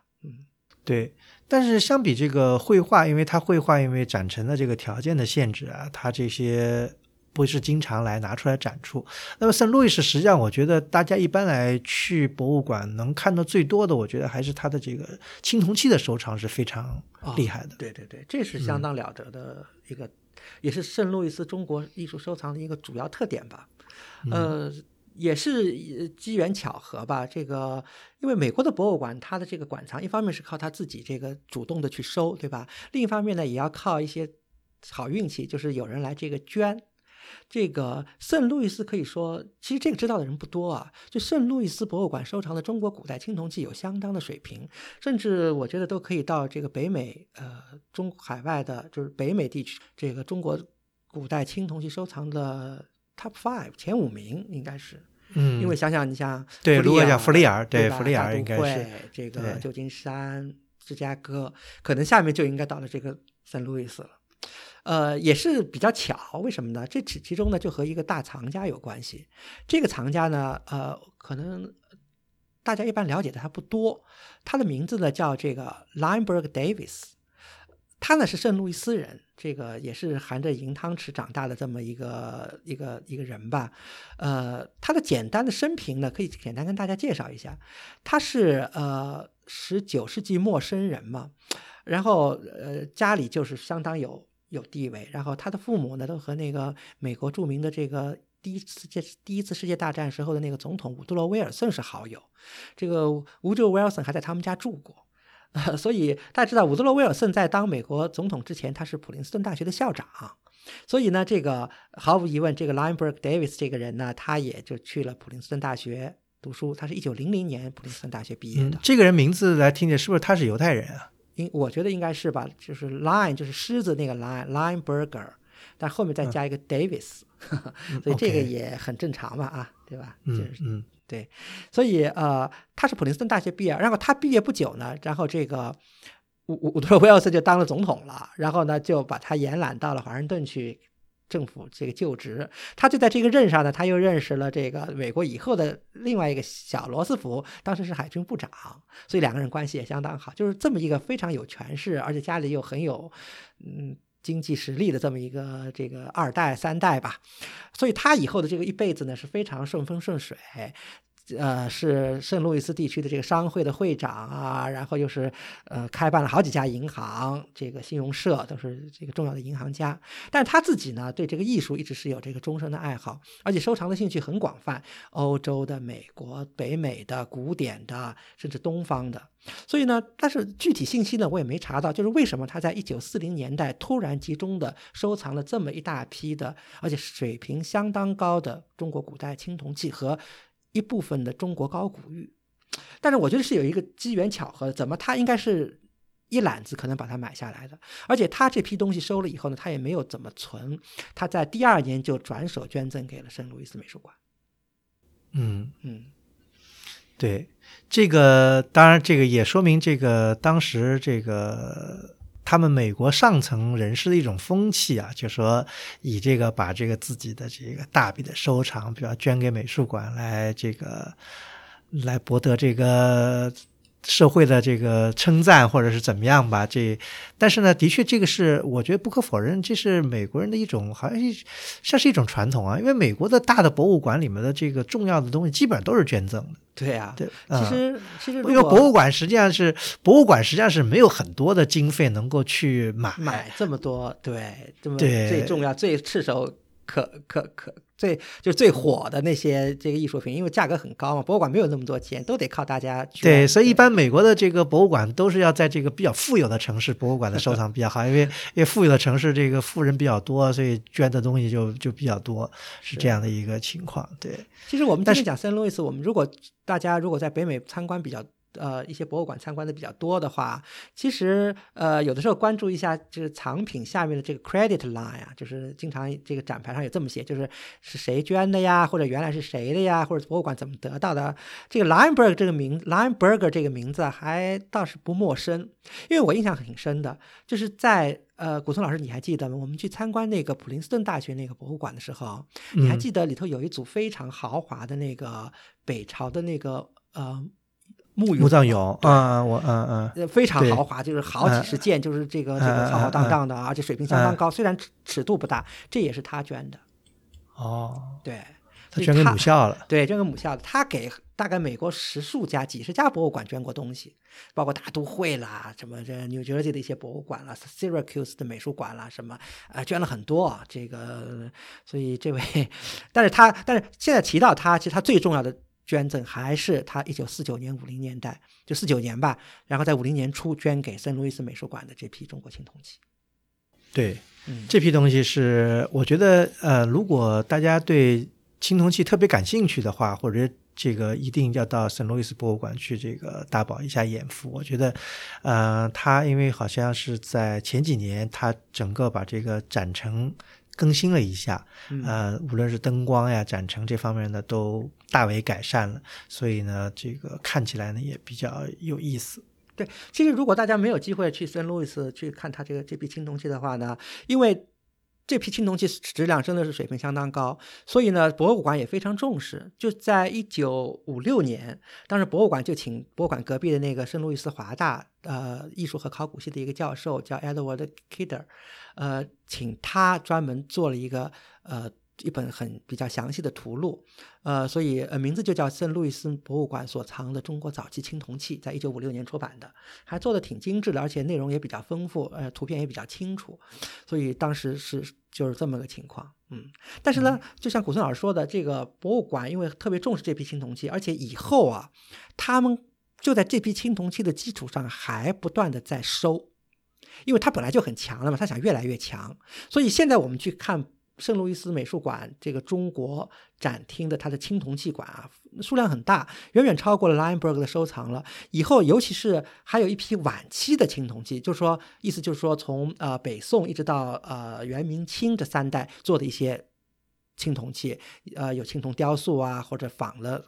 对，但是相比这个绘画，因为它绘画因为展陈的这个条件的限制啊，它这些不是经常来拿出来展出。那么圣路易斯，实际上我觉得大家一般来去博物馆能看到最多的，我觉得还是它的这个青铜器的收藏是非常厉害的。对对对，这是相当了得的一个，也是圣路易斯中国艺术收藏的一个主要特点吧。呃。也是机缘巧合吧，这个因为美国的博物馆，它的这个馆藏一方面是靠他自己这个主动的去收，对吧？另一方面呢，也要靠一些好运气，就是有人来这个捐。这个圣路易斯可以说，其实这个知道的人不多啊。就圣路易斯博物馆收藏的中国古代青铜器有相当的水平，甚至我觉得都可以到这个北美，呃，中海外的，就是北美地区这个中国古代青铜器收藏的 top five 前五名应该是。嗯，因为想想你像对，如果讲弗利尔，对弗利尔应该是这个旧金山、芝加哥，可能下面就应该到了这个圣路易斯了。呃，也是比较巧，为什么呢？这其其中呢就和一个大藏家有关系。这个藏家呢，呃，可能大家一般了解的还不多。他的名字呢叫这个 Lineberg Davis。他呢是圣路易斯人，这个也是含着银汤匙长大的这么一个一个一个人吧。呃，他的简单的生平呢，可以简单跟大家介绍一下。他是呃十九世纪末生人嘛，然后呃家里就是相当有有地位，然后他的父母呢都和那个美国著名的这个第一次界第一次世界大战时候的那个总统伍德罗威尔森是好友，这个伍德罗威尔森还在他们家住过。所以大家知道，伍德罗·威尔逊在当美国总统之前，他是普林斯顿大学的校长。所以呢，这个毫无疑问，这个 Lineberg Davis 这个人呢，他也就去了普林斯顿大学读书。他是一九零零年普林斯顿大学毕业的。这个人名字来听着，是不是他是犹太人啊？应我觉得应该是吧，就是 Line 就是狮子那个 Line，Lineberger，但后面再加一个 Davis，所以这个也很正常嘛，啊，对吧？嗯嗯。对，所以呃，他是普林斯顿大学毕业，然后他毕业不久呢，然后这个伍伍伍德威尔森就当了总统了，然后呢就把他延揽到了华盛顿去政府这个就职。他就在这个任上呢，他又认识了这个美国以后的另外一个小罗斯福，当时是海军部长，所以两个人关系也相当好。就是这么一个非常有权势，而且家里又很有嗯。经济实力的这么一个这个二代三代吧，所以他以后的这个一辈子呢是非常顺风顺水。呃，是圣路易斯地区的这个商会的会长啊，然后又是呃开办了好几家银行，这个信用社都是这个重要的银行家。但他自己呢，对这个艺术一直是有这个终身的爱好，而且收藏的兴趣很广泛，欧洲的、美国、北美的、古典的，甚至东方的。所以呢，但是具体信息呢，我也没查到，就是为什么他在一九四零年代突然集中的收藏了这么一大批的，而且水平相当高的中国古代青铜器和。一部分的中国高古玉，但是我觉得是有一个机缘巧合，怎么他应该是一揽子可能把它买下来的，而且他这批东西收了以后呢，他也没有怎么存，他在第二年就转手捐赠给了圣路易斯美术馆。嗯嗯，对，这个当然这个也说明这个当时这个。他们美国上层人士的一种风气啊，就说以这个把这个自己的这个大笔的收藏，比如捐给美术馆来这个来博得这个社会的这个称赞或者是怎么样吧，这但是呢，的确这个是我觉得不可否认，这是美国人的一种好像像是一种传统啊。因为美国的大的博物馆里面的这个重要的东西基本上都是捐赠的。对呀，对，其实其实因为博物馆实际上是博物馆实际上是没有很多的经费能够去买买这么多，对，这么对最重要、最炙手可可可。最就是最火的那些这个艺术品，因为价格很高嘛，博物馆没有那么多钱，都得靠大家。对，所以一般美国的这个博物馆都是要在这个比较富有的城市，博物馆的收藏比较好，因为 (laughs) 因为富有的城市这个富人比较多，所以捐的东西就就比较多，是这样的一个情况。对，其实我们今天讲圣路易斯，我们如果大家如果在北美参观比较。呃，一些博物馆参观的比较多的话，其实呃，有的时候关注一下就是藏品下面的这个 credit line 啊，就是经常这个展牌上有这么写，就是是谁捐的呀，或者原来是谁的呀，或者博物馆怎么得到的。这个 Lineberg 这个名 Lineberger 这个名字还倒是不陌生，因为我印象挺深的，就是在呃，古松老师你还记得吗？我们去参观那个普林斯顿大学那个博物馆的时候，你还记得里头有一组非常豪华的那个北朝的那个呃。墓墓葬有啊，我嗯嗯，非常豪华，就是好几十件，就是这个这个浩浩荡荡的，而且水平相当高。虽然尺尺度不大，这也是他捐的。哦，对，他捐给母校了。对，捐给母校的。他给大概美国十数家、几十家博物馆捐过东西，包括大都会啦，什么这 New Jersey 的一些博物馆啦，Syracuse 的美术馆啦，什么啊，捐了很多。这个，所以这位，(laughs) 但是他，但是现在提到他，其实他最重要的。捐赠还是他一九四九年五零年代就四九年吧，然后在五零年初捐给圣路易斯美术馆的这批中国青铜器。对，嗯这批东西是我觉得呃，如果大家对青铜器特别感兴趣的话，或者这个一定要到圣路易斯博物馆去这个大饱一下眼福。我觉得，呃，他因为好像是在前几年，他整个把这个展成。更新了一下，呃，无论是灯光呀、展陈这方面呢，都大为改善了，所以呢，这个看起来呢也比较有意思。对，其实如果大家没有机会去圣路易斯去看他这个这批青铜器的话呢，因为。这批青铜器质量真的是水平相当高，所以呢，博物馆也非常重视。就在一九五六年，当时博物馆就请博物馆隔壁的那个圣路易斯华大呃艺术和考古系的一个教授叫 Edward Kidder，呃，请他专门做了一个呃。一本很比较详细的图录，呃，所以呃名字就叫圣路易斯博物馆所藏的中国早期青铜器，在一九五六年出版的，还做的挺精致的，而且内容也比较丰富，呃，图片也比较清楚，所以当时是就是这么个情况，嗯，但是呢，就像古村老师说的，这个博物馆因为特别重视这批青铜器，而且以后啊，他们就在这批青铜器的基础上还不断的在收，因为它本来就很强了嘛，他想越来越强，所以现在我们去看。圣路易斯美术馆这个中国展厅的它的青铜器馆啊，数量很大，远远超过了 Lineberg 的收藏了。以后，尤其是还有一批晚期的青铜器，就是说，意思就是说，从呃北宋一直到呃元明清这三代做的一些青铜器，呃，有青铜雕塑啊，或者仿了。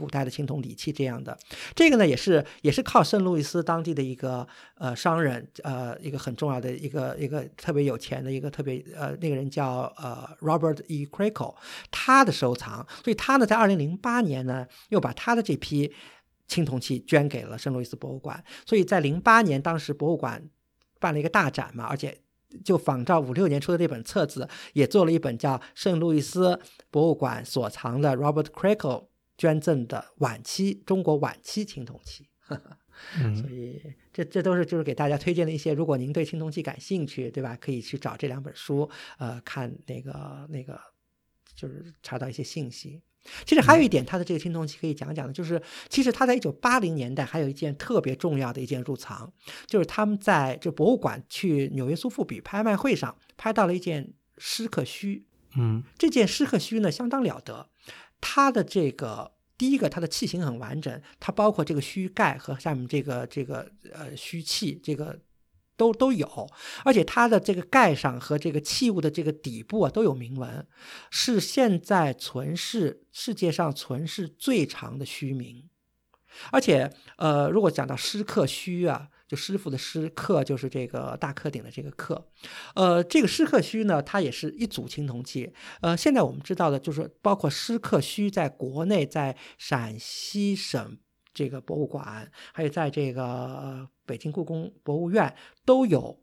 古代的青铜礼器这样的，这个呢也是也是靠圣路易斯当地的一个呃商人，呃一个很重要的一个一个特别有钱的一个特别呃那个人叫呃 Robert E. Crackle，他的收藏，所以他呢在二零零八年呢又把他的这批青铜器捐给了圣路易斯博物馆，所以在零八年当时博物馆办了一个大展嘛，而且就仿照五六年出的那本册子，也做了一本叫圣路易斯博物馆所藏的 Robert Crackle。捐赠的晚期中国晚期青铜器，所以这这都是就是给大家推荐的一些，如果您对青铜器感兴趣，对吧？可以去找这两本书，呃，看那个那个，就是查到一些信息。其实还有一点，它的这个青铜器可以讲讲的，就是其实他在一九八零年代还有一件特别重要的一件入藏，就是他们在这博物馆去纽约苏富比拍卖会上拍到了一件狮克须，嗯，这件狮克须呢相当了得。它的这个第一个，它的器型很完整，它包括这个须盖和下面这个这个呃须器，这个都都有，而且它的这个盖上和这个器物的这个底部啊都有铭文，是现在存世世界上存世最长的须铭，而且呃，如果讲到诗刻须啊。就师傅的师刻就是这个大刻鼎的这个刻，呃，这个师刻须呢，它也是一组青铜器。呃，现在我们知道的就是包括师刻须在国内在陕西省这个博物馆，还有在这个北京故宫博物院都有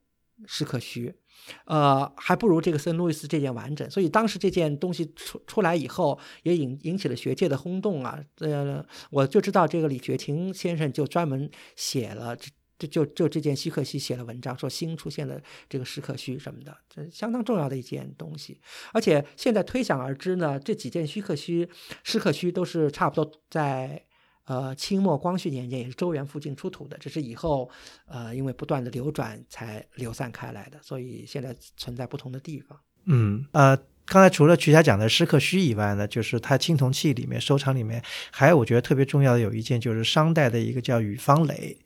师刻须，呃，还不如这个圣路易斯这件完整。所以当时这件东西出出来以后，也引引起了学界的轰动啊。呃，我就知道这个李学勤先生就专门写了这就就就这件西克西写了文章，说新出现了这个石刻虚什么的，这相当重要的一件东西。而且现在推想而知呢，这几件虚刻虚、石刻虚都是差不多在呃清末光绪年间，也是周原附近出土的，只是以后呃因为不断的流转才流散开来的，所以现在存在不同的地方。嗯呃，刚才除了曲霞讲的石刻虚以外呢，就是它青铜器里面收藏里面还有我觉得特别重要的有一件，就是商代的一个叫雨方垒。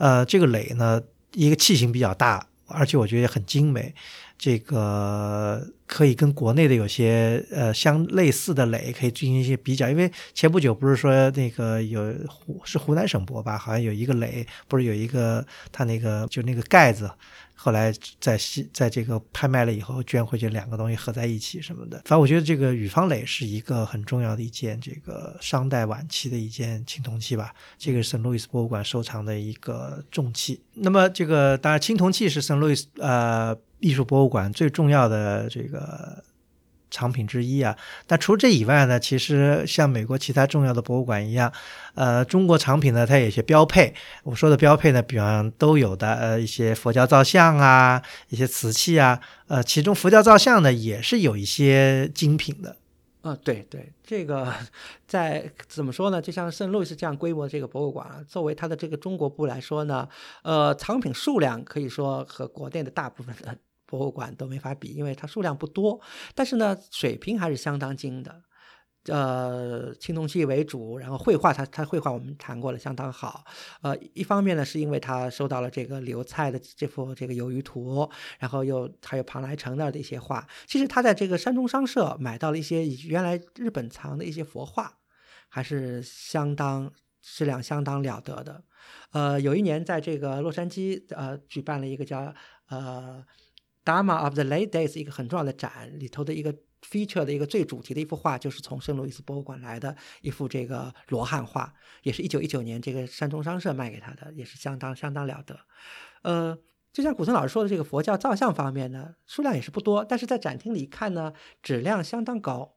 呃，这个垒呢，一个器型比较大，而且我觉得也很精美。这个可以跟国内的有些呃相类似的垒可以进行一些比较，因为前不久不是说那个有湖是湖南省博吧，好像有一个垒，不是有一个它那个就那个盖子。后来在西在这个拍卖了以后捐回去，两个东西合在一起什么的。反正我觉得这个雨方垒是一个很重要的一件这个商代晚期的一件青铜器吧。这个是圣路易斯博物馆收藏的一个重器。那么这个当然青铜器是圣路易斯呃艺术博物馆最重要的这个。呃藏品之一啊，但除这以外呢，其实像美国其他重要的博物馆一样，呃，中国藏品呢，它有些标配。我说的标配呢，比方都有的，呃，一些佛教造像啊，一些瓷器啊，呃，其中佛教造像呢，也是有一些精品的。啊，对对，这个 (laughs) 在怎么说呢？就像圣路易斯这样规模的这个博物馆，作为它的这个中国部来说呢，呃，藏品数量可以说和国内的大部分的。博物馆都没法比，因为它数量不多，但是呢，水平还是相当精的。呃，青铜器为主，然后绘画，它它绘画我们谈过了，相当好。呃，一方面呢，是因为他收到了这个刘蔡的这幅这个游鱼图，然后又还有庞来成那儿的一些画。其实他在这个山中商社买到了一些原来日本藏的一些佛画，还是相当质量相当了得的。呃，有一年在这个洛杉矶呃举办了一个叫呃。Drama of the Late Days 一个很重要的展里头的一个 feature 的一个最主题的一幅画，就是从圣路易斯博物馆来的一幅这个罗汉画，也是一九一九年这个山中商社卖给他的，也是相当相当了得。呃，就像古森老师说的，这个佛教造像方面呢，数量也是不多，但是在展厅里看呢，质量相当高。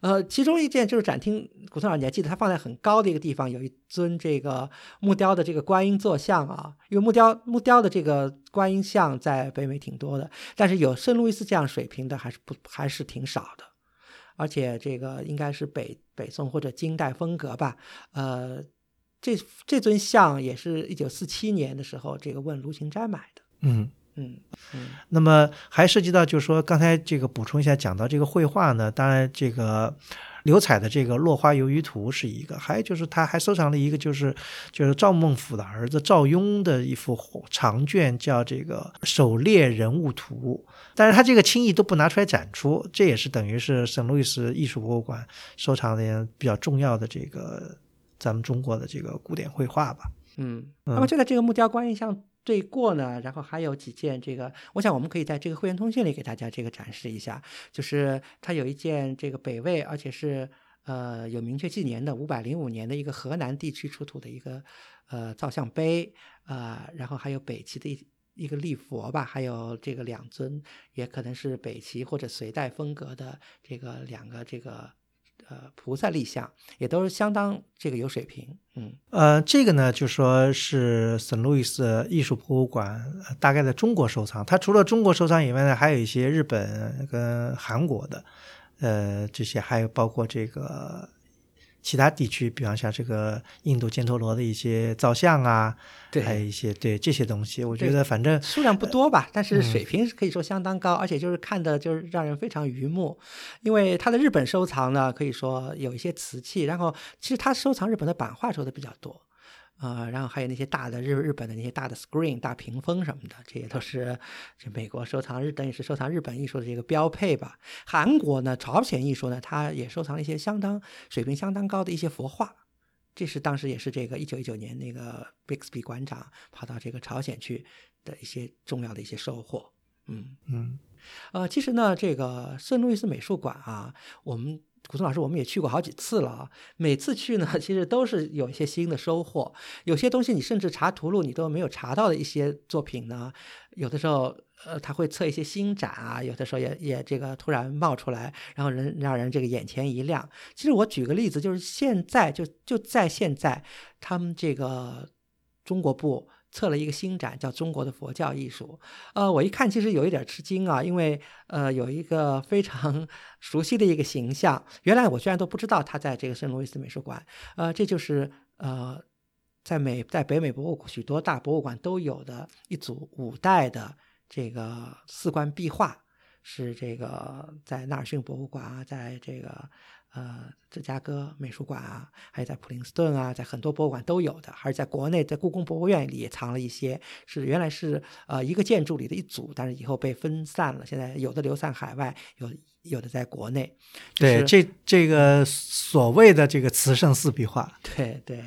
呃，其中一件就是展厅，古村老师你还记得，它放在很高的一个地方，有一尊这个木雕的这个观音坐像啊。因为木雕木雕的这个观音像在北美挺多的，但是有圣路易斯这样水平的还是不还是挺少的。而且这个应该是北北宋或者金代风格吧。呃，这这尊像也是一九四七年的时候，这个问卢芹斋买的。嗯。嗯嗯，那么还涉及到，就是说，刚才这个补充一下，讲到这个绘画呢，当然这个刘彩的这个《落花游鱼图》是一个，还有就是他还收藏了一个，就是就是赵孟俯的儿子赵雍的一幅长卷，叫这个《狩猎人物图》，但是他这个轻易都不拿出来展出，这也是等于是圣路易斯艺术博物馆收藏的比较重要的这个咱们中国的这个古典绘画吧。嗯，那么就在这个木雕观音像。对过呢，然后还有几件这个，我想我们可以在这个会员通讯里给大家这个展示一下，就是它有一件这个北魏，而且是呃有明确纪年的五百零五年的一个河南地区出土的一个呃造像碑啊，然后还有北齐的一一个立佛吧，还有这个两尊，也可能是北齐或者隋代风格的这个两个这个。呃，菩萨立像也都是相当这个有水平，嗯，呃，这个呢就说是圣路易斯艺术博物馆大概在中国收藏，它除了中国收藏以外呢，还有一些日本跟韩国的，呃，这些还有包括这个。其他地区，比方像这个印度犍陀罗的一些造像啊，对，还有一些对这些东西，我觉得反正数量不多吧，但是水平可以说相当高，而且就是看的就是让人非常愉目。因为他的日本收藏呢，可以说有一些瓷器，然后其实他收藏日本的版画收的比较多。啊，然后还有那些大的日日本的那些大的 screen 大屏风什么的，这些都是这美国收藏日等于是收藏日本艺术的这个标配吧。韩国呢，朝鲜艺术呢，它也收藏了一些相当水平相当高的一些佛画，这是当时也是这个一九一九年那个 Bixby 馆长跑到这个朝鲜去的一些重要的一些收获。嗯嗯，呃，其实呢，这个圣路易斯美术馆啊，我们古松老师，我们也去过好几次了啊。每次去呢，(laughs) 其实都是有一些新的收获。有些东西你甚至查图录你都没有查到的一些作品呢，有的时候呃他会测一些新展啊，有的时候也也这个突然冒出来，然后人让人这个眼前一亮。其实我举个例子，就是现在就就在现在，他们这个中国部。测了一个新展，叫《中国的佛教艺术》。呃，我一看其实有一点吃惊啊，因为呃有一个非常 (laughs) 熟悉的一个形象，原来我居然都不知道他在这个圣路易斯美术馆。呃，这就是呃在美在北美博物许多大博物馆都有的一组五代的这个四观壁画，是这个在纳尔逊博物馆啊，在这个。呃，芝加哥美术馆啊，还有在普林斯顿啊，在很多博物馆都有的，还是在国内，在故宫博物院里也藏了一些，是原来是呃一个建筑里的一组，但是以后被分散了，现在有的流散海外，有有的在国内。对，这这个所谓的这个慈圣四壁画，对对，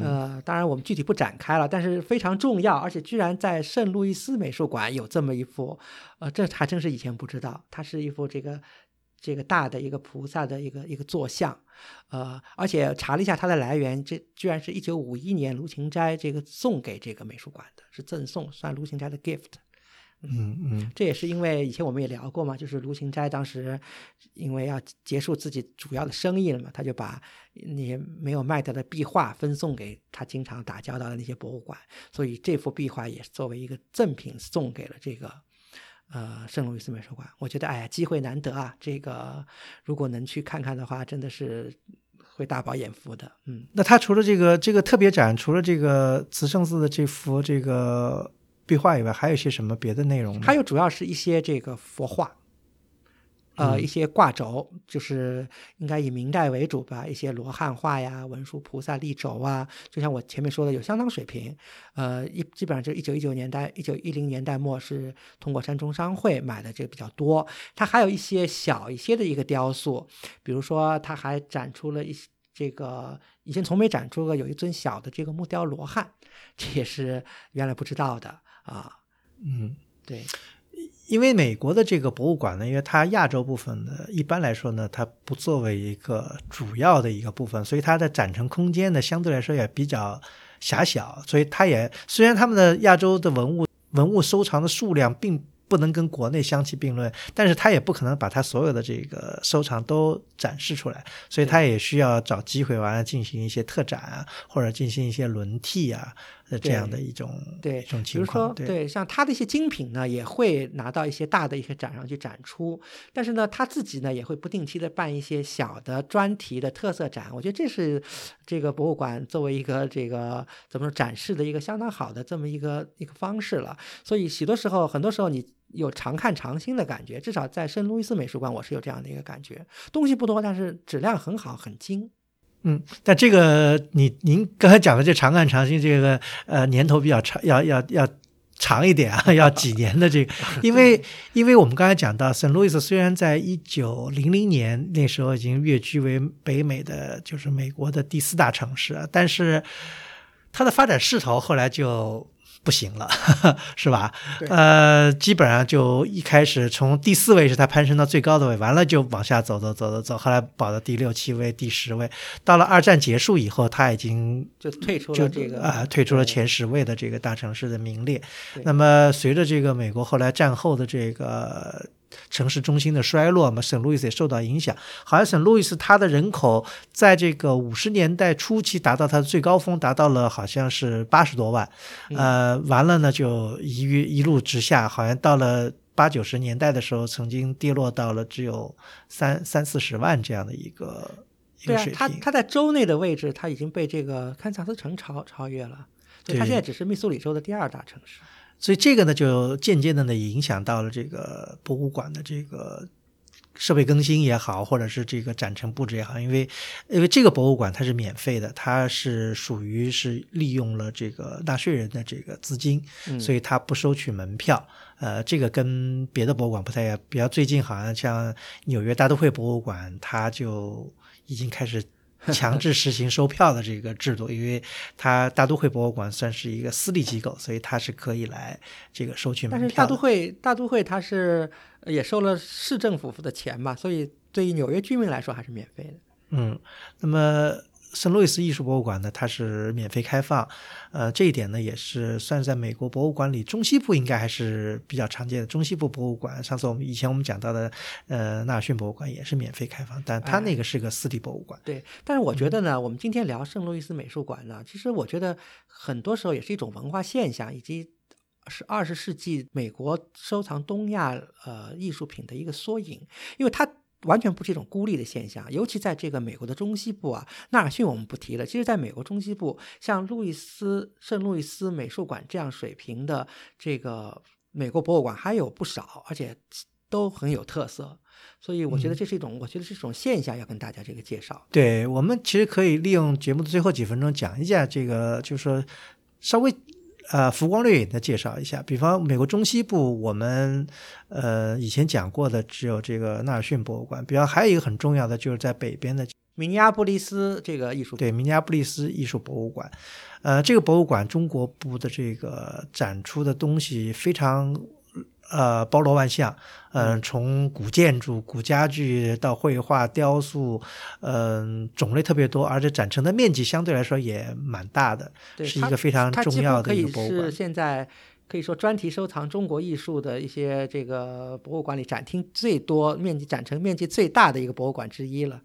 呃，当然我们具体不展开了，但是非常重要，而且居然在圣路易斯美术馆有这么一幅，呃，这还真是以前不知道，它是一幅这个。这个大的一个菩萨的一个一个坐像，呃，而且查了一下它的来源，这居然是一九五一年卢芹斋这个送给这个美术馆的，是赠送，算卢芹斋的 gift。嗯嗯，这也是因为以前我们也聊过嘛，就是卢芹斋当时因为要结束自己主要的生意了嘛，他就把那些没有卖掉的壁画分送给他经常打交道的那些博物馆，所以这幅壁画也是作为一个赠品送给了这个。呃，圣路易斯美术馆，我觉得哎呀，机会难得啊！这个如果能去看看的话，真的是会大饱眼福的。嗯，那他除了这个这个特别展，除了这个慈圣寺的这幅这个壁画以外，还有些什么别的内容？还有主要是一些这个佛画。呃，一些挂轴就是应该以明代为主吧，一些罗汉画呀、文殊菩萨立轴啊，就像我前面说的，有相当水平。呃，一基本上就一九一九年代、一九一零年代末是通过山中商会买的这个比较多。它还有一些小一些的一个雕塑，比如说它还展出了一些这个以前从没展出过，有一尊小的这个木雕罗汉，这也是原来不知道的啊。嗯，对。因为美国的这个博物馆呢，因为它亚洲部分呢，一般来说呢，它不作为一个主要的一个部分，所以它的展陈空间呢，相对来说也比较狭小。所以它也虽然他们的亚洲的文物文物收藏的数量并不能跟国内相提并论，但是它也不可能把它所有的这个收藏都展示出来，所以它也需要找机会完了进行一些特展啊，或者进行一些轮替啊。这样的一种对，一种情况，比如说对，像他的一些精品呢，也会拿到一些大的一些展上去展出。但是呢，他自己呢也会不定期的办一些小的专题的特色展。我觉得这是这个博物馆作为一个这个怎么说展示的一个相当好的这么一个一个方式了。所以许多时候，很多时候你有常看常新的感觉。至少在圣路易斯美术馆，我是有这样的一个感觉。东西不多，但是质量很好，很精。嗯，但这个你您刚才讲的这长干长新这个呃年头比较长，要要要长一点啊，要几年的这个，因为因为我们刚才讲到圣路易斯虽然在一九零零年那时候已经跃居为北美的就是美国的第四大城市，但是它的发展势头后来就。不行了，(laughs) 是吧？呃，基本上就一开始从第四位是他攀升到最高的位，完了就往下走走走走走，后来保到第六七位、第十位。到了二战结束以后，他已经就退出了这个啊，退出了前十位的这个大城市的名列。那么随着这个美国后来战后的这个。城市中心的衰落嘛，圣路易斯也受到影响。好像圣路易斯它的人口在这个五十年代初期达到它的最高峰，达到了好像是八十多万。呃，完了呢就一一路直下，好像到了八九十年代的时候，曾经跌落到了只有三三四十万这样的一个一个水平。对啊，它它在州内的位置，它已经被这个堪萨斯城超超越了。对，它现在只是密苏里州的第二大城市。所以这个呢，就间接的呢影响到了这个博物馆的这个设备更新也好，或者是这个展陈布置也好，因为因为这个博物馆它是免费的，它是属于是利用了这个纳税人的这个资金，所以它不收取门票。呃，这个跟别的博物馆不太一样，比较最近好像像纽约大都会博物馆，它就已经开始强制实行收票的这个制度，因为它大都会博物馆算是一个私立机构，所以它是可以来这个收取门票。但是大都会大都会它是也收了市政府的钱嘛，所以对于纽约居民来说还是免费的。嗯，那么。圣路易斯艺术博物馆呢，它是免费开放，呃，这一点呢也是算是在美国博物馆里中西部应该还是比较常见的。中西部博物馆，上次我们以前我们讲到的，呃，纳尔逊博物馆也是免费开放，但它那个是个私立博物馆。对，但是我觉得呢，我们今天聊圣路易斯美术馆呢，其实我觉得很多时候也是一种文化现象，以及是二十世纪美国收藏东亚呃艺术品的一个缩影，因为它。完全不是一种孤立的现象，尤其在这个美国的中西部啊，纳尔逊我们不提了。其实，在美国中西部，像路易斯圣路易斯美术馆这样水平的这个美国博物馆还有不少，而且都很有特色。所以，我觉得这是一种，我觉得是一种现象，要跟大家这个介绍。对我们其实可以利用节目的最后几分钟讲一下这个，就是说稍微。呃，浮光掠影的介绍一下，比方美国中西部，我们呃以前讲过的只有这个纳尔逊博物馆，比方还有一个很重要的就是在北边的明尼阿布利斯这个艺术对明尼阿布利斯艺术博物馆，呃，这个博物馆中国部的这个展出的东西非常。呃，包罗万象，嗯，从古建筑、古家具到绘画、雕塑，嗯，种类特别多，而且展成的面积相对来说也蛮大的，是一个非常重要的一个博物馆。现在。可以说，专题收藏中国艺术的一些这个博物馆里展厅最多、面积展陈面积最大的一个博物馆之一了。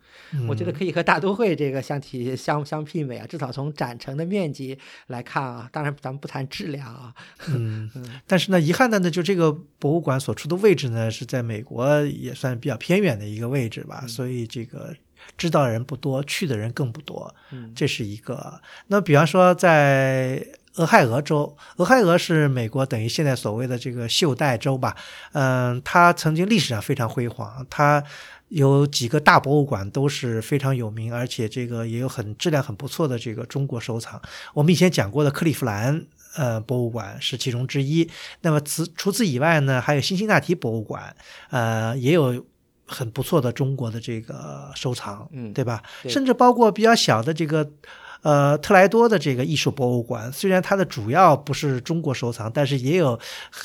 我觉得可以和大都会这个相提相相媲美啊，至少从展陈的面积来看啊。当然，咱们不谈质量啊。嗯，但是呢，遗憾的呢，就这个博物馆所处的位置呢，是在美国也算比较偏远的一个位置吧，所以这个知道的人不多，去的人更不多。嗯，这是一个。那比方说在。俄亥俄州，俄亥俄是美国等于现在所谓的这个袖带州吧？嗯，它曾经历史上非常辉煌，它有几个大博物馆都是非常有名，而且这个也有很质量很不错的这个中国收藏。我们以前讲过的克利夫兰呃博物馆是其中之一。那么此除此以外呢，还有辛辛那提博物馆，呃，也有很不错的中国的这个收藏，嗯，对吧？甚至包括比较小的这个。呃，特莱多的这个艺术博物馆，虽然它的主要不是中国收藏，但是也有，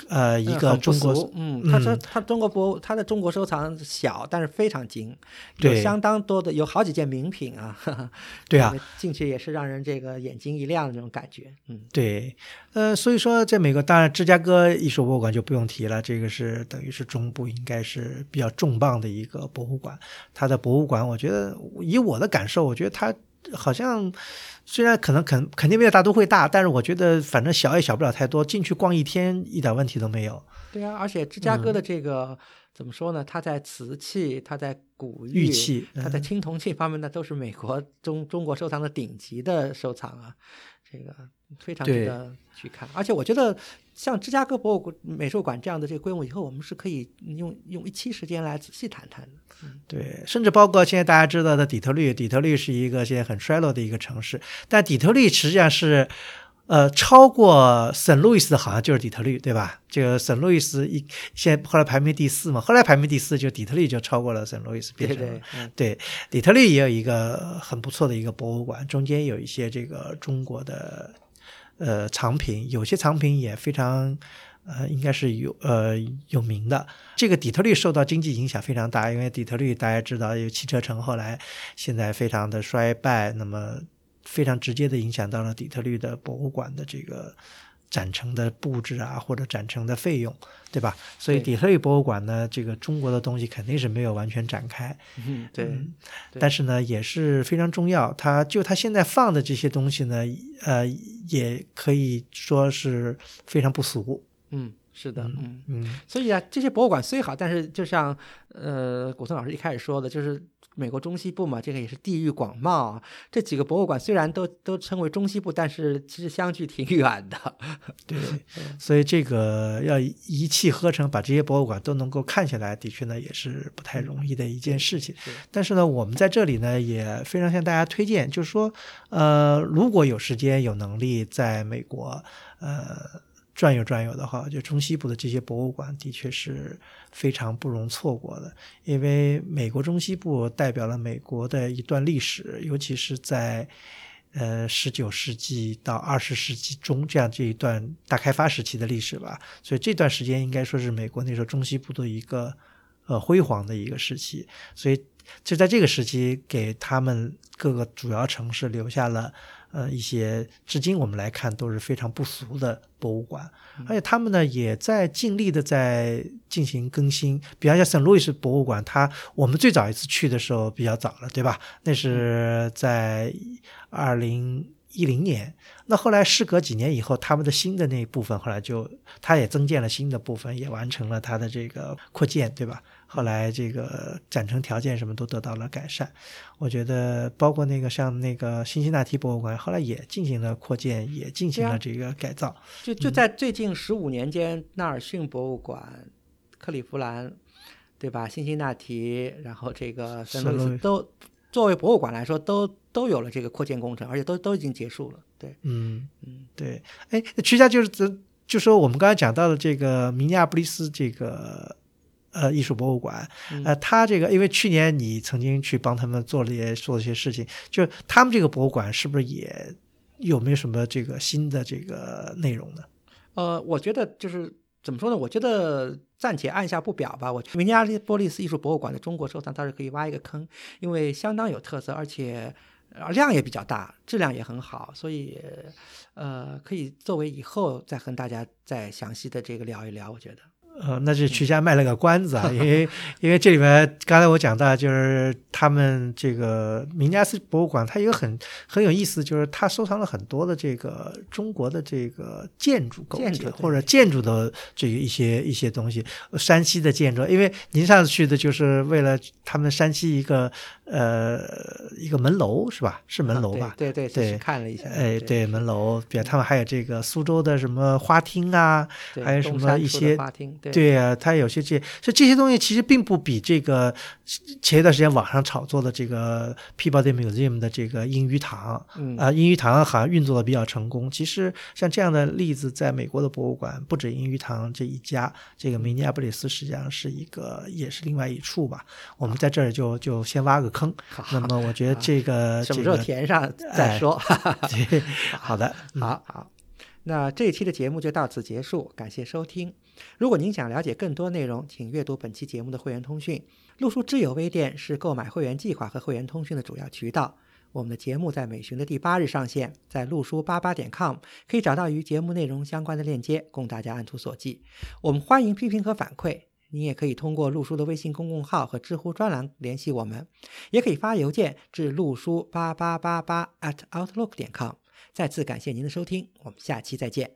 呃，一个中国，嗯，他说他中国博，他的中国收藏小，但是非常精，有相当多的，有好几件名品啊，(laughs) 对啊，进去也是让人这个眼睛一亮的那种感觉，嗯，对，呃，所以说在美国，当然芝加哥艺术博物馆就不用提了，这个是等于是中部应该是比较重磅的一个博物馆，它的博物馆，我觉得以我的感受，我觉得它。好像虽然可能肯肯定没有大都会大，但是我觉得反正小也小不了太多，进去逛一天一点问题都没有。对啊，而且芝加哥的这个怎么说呢？它在瓷器、它在古玉器、它在青铜器方面呢，都是美国中中国收藏的顶级的收藏啊。这个非常值得去看，而且我觉得像芝加哥博物馆美术馆这样的这个规模，以后我们是可以用用一期时间来仔细谈谈的。对，甚至包括现在大家知道的底特律，底特律是一个现在很衰落的一个城市，但底特律实际上是。呃，超过圣路易斯的好像就是底特律，对吧？这个圣路易斯一现在后来排名第四嘛，后来排名第四就底特律就超过了圣路易斯，变成了对底特律也有一个很不错的一个博物馆，中间有一些这个中国的呃藏品，有些藏品也非常呃应该是有呃有名的。这个底特律受到经济影响非常大，因为底特律大家知道有汽车城，后来现在非常的衰败，那么。非常直接的影响到了底特律的博物馆的这个展陈的布置啊，或者展陈的费用，对吧？所以底特律博物馆呢，这个中国的东西肯定是没有完全展开。嗯，对。但是呢，也是非常重要。它就它现在放的这些东西呢，呃，也可以说是非常不俗。嗯，是的，嗯嗯。所以啊，这些博物馆虽好，但是就像呃，古森老师一开始说的，就是。美国中西部嘛，这个也是地域广袤。这几个博物馆虽然都都称为中西部，但是其实相距挺远的。(laughs) 对，所以这个要一气呵成把这些博物馆都能够看下来，的确呢也是不太容易的一件事情。但是呢，我们在这里呢也非常向大家推荐，就是说，呃，如果有时间有能力在美国，呃。转悠转悠的话，就中西部的这些博物馆的确是非常不容错过的，因为美国中西部代表了美国的一段历史，尤其是在呃十九世纪到二十世纪中这样这一段大开发时期的历史吧，所以这段时间应该说是美国那时候中西部的一个呃辉煌的一个时期，所以就在这个时期给他们各个主要城市留下了。呃，一些至今我们来看都是非常不俗的博物馆，而且他们呢也在尽力的在进行更新。比方像圣路易斯博物馆，它我们最早一次去的时候比较早了，对吧？那是在二零一零年。那后来事隔几年以后，他们的新的那一部分后来就，它也增建了新的部分，也完成了它的这个扩建，对吧？后来这个展成条件什么都得到了改善，我觉得包括那个像那个辛辛那提博物馆，后来也进行了扩建，也进行了这个改造。就就在最近十五年间，纳尔逊博物馆、克利夫兰，对吧？辛辛那提，然后这个圣路易斯都作为博物馆来说，都都有了这个扩建工程，而且都都已经结束了。对，嗯嗯，对。哎，曲家就是就说我们刚才讲到的这个明尼阿布利斯这个。呃，艺术博物馆，呃，他这个，因为去年你曾经去帮他们做了些做了些事情，就是他们这个博物馆是不是也有没有什么这个新的这个内容呢？呃，我觉得就是怎么说呢？我觉得暂且按下不表吧。我明尼阿波利斯艺术博物馆的中国收藏倒是可以挖一个坑，因为相当有特色，而且量也比较大，质量也很好，所以呃，可以作为以后再和大家再详细的这个聊一聊。我觉得。呃，那就曲家卖了个关子啊，因为 (laughs) 因为这里面刚才我讲到，就是他们这个明尼阿斯博物馆，它有很很有意思，就是它收藏了很多的这个中国的这个建筑构件或者建筑的这个一些一些东西，山西的建筑。因为您上次去的就是为了他们山西一个呃一个门楼是吧？是门楼吧？对对对，看了一下。哎，对门楼，比如他们还有这个苏州的什么花厅啊，还有什么一些花厅。对呀，它有些这，所以这些东西其实并不比这个前一段时间网上炒作的这个 Peabody Museum 的这个英语堂，啊，英语堂好像运作的比较成功。其实像这样的例子，在美国的博物馆不止英语堂这一家，这个明尼阿布里斯实际上是一个，也是另外一处吧。我们在这儿就就先挖个坑。那么我觉得这个 (laughs) 什么时候填上再说。(laughs) (laughs) 好的，好好。那这一期的节目就到此结束，感谢收听。如果您想了解更多内容，请阅读本期节目的会员通讯。陆书知友微店是购买会员计划和会员通讯的主要渠道。我们的节目在每旬的第八日上线，在陆书八八点 com 可以找到与节目内容相关的链接，供大家按图索骥。我们欢迎批评和反馈，您也可以通过陆叔的微信公众号和知乎专栏联系我们，也可以发邮件至陆叔八八八八 at outlook 点 com。再次感谢您的收听，我们下期再见。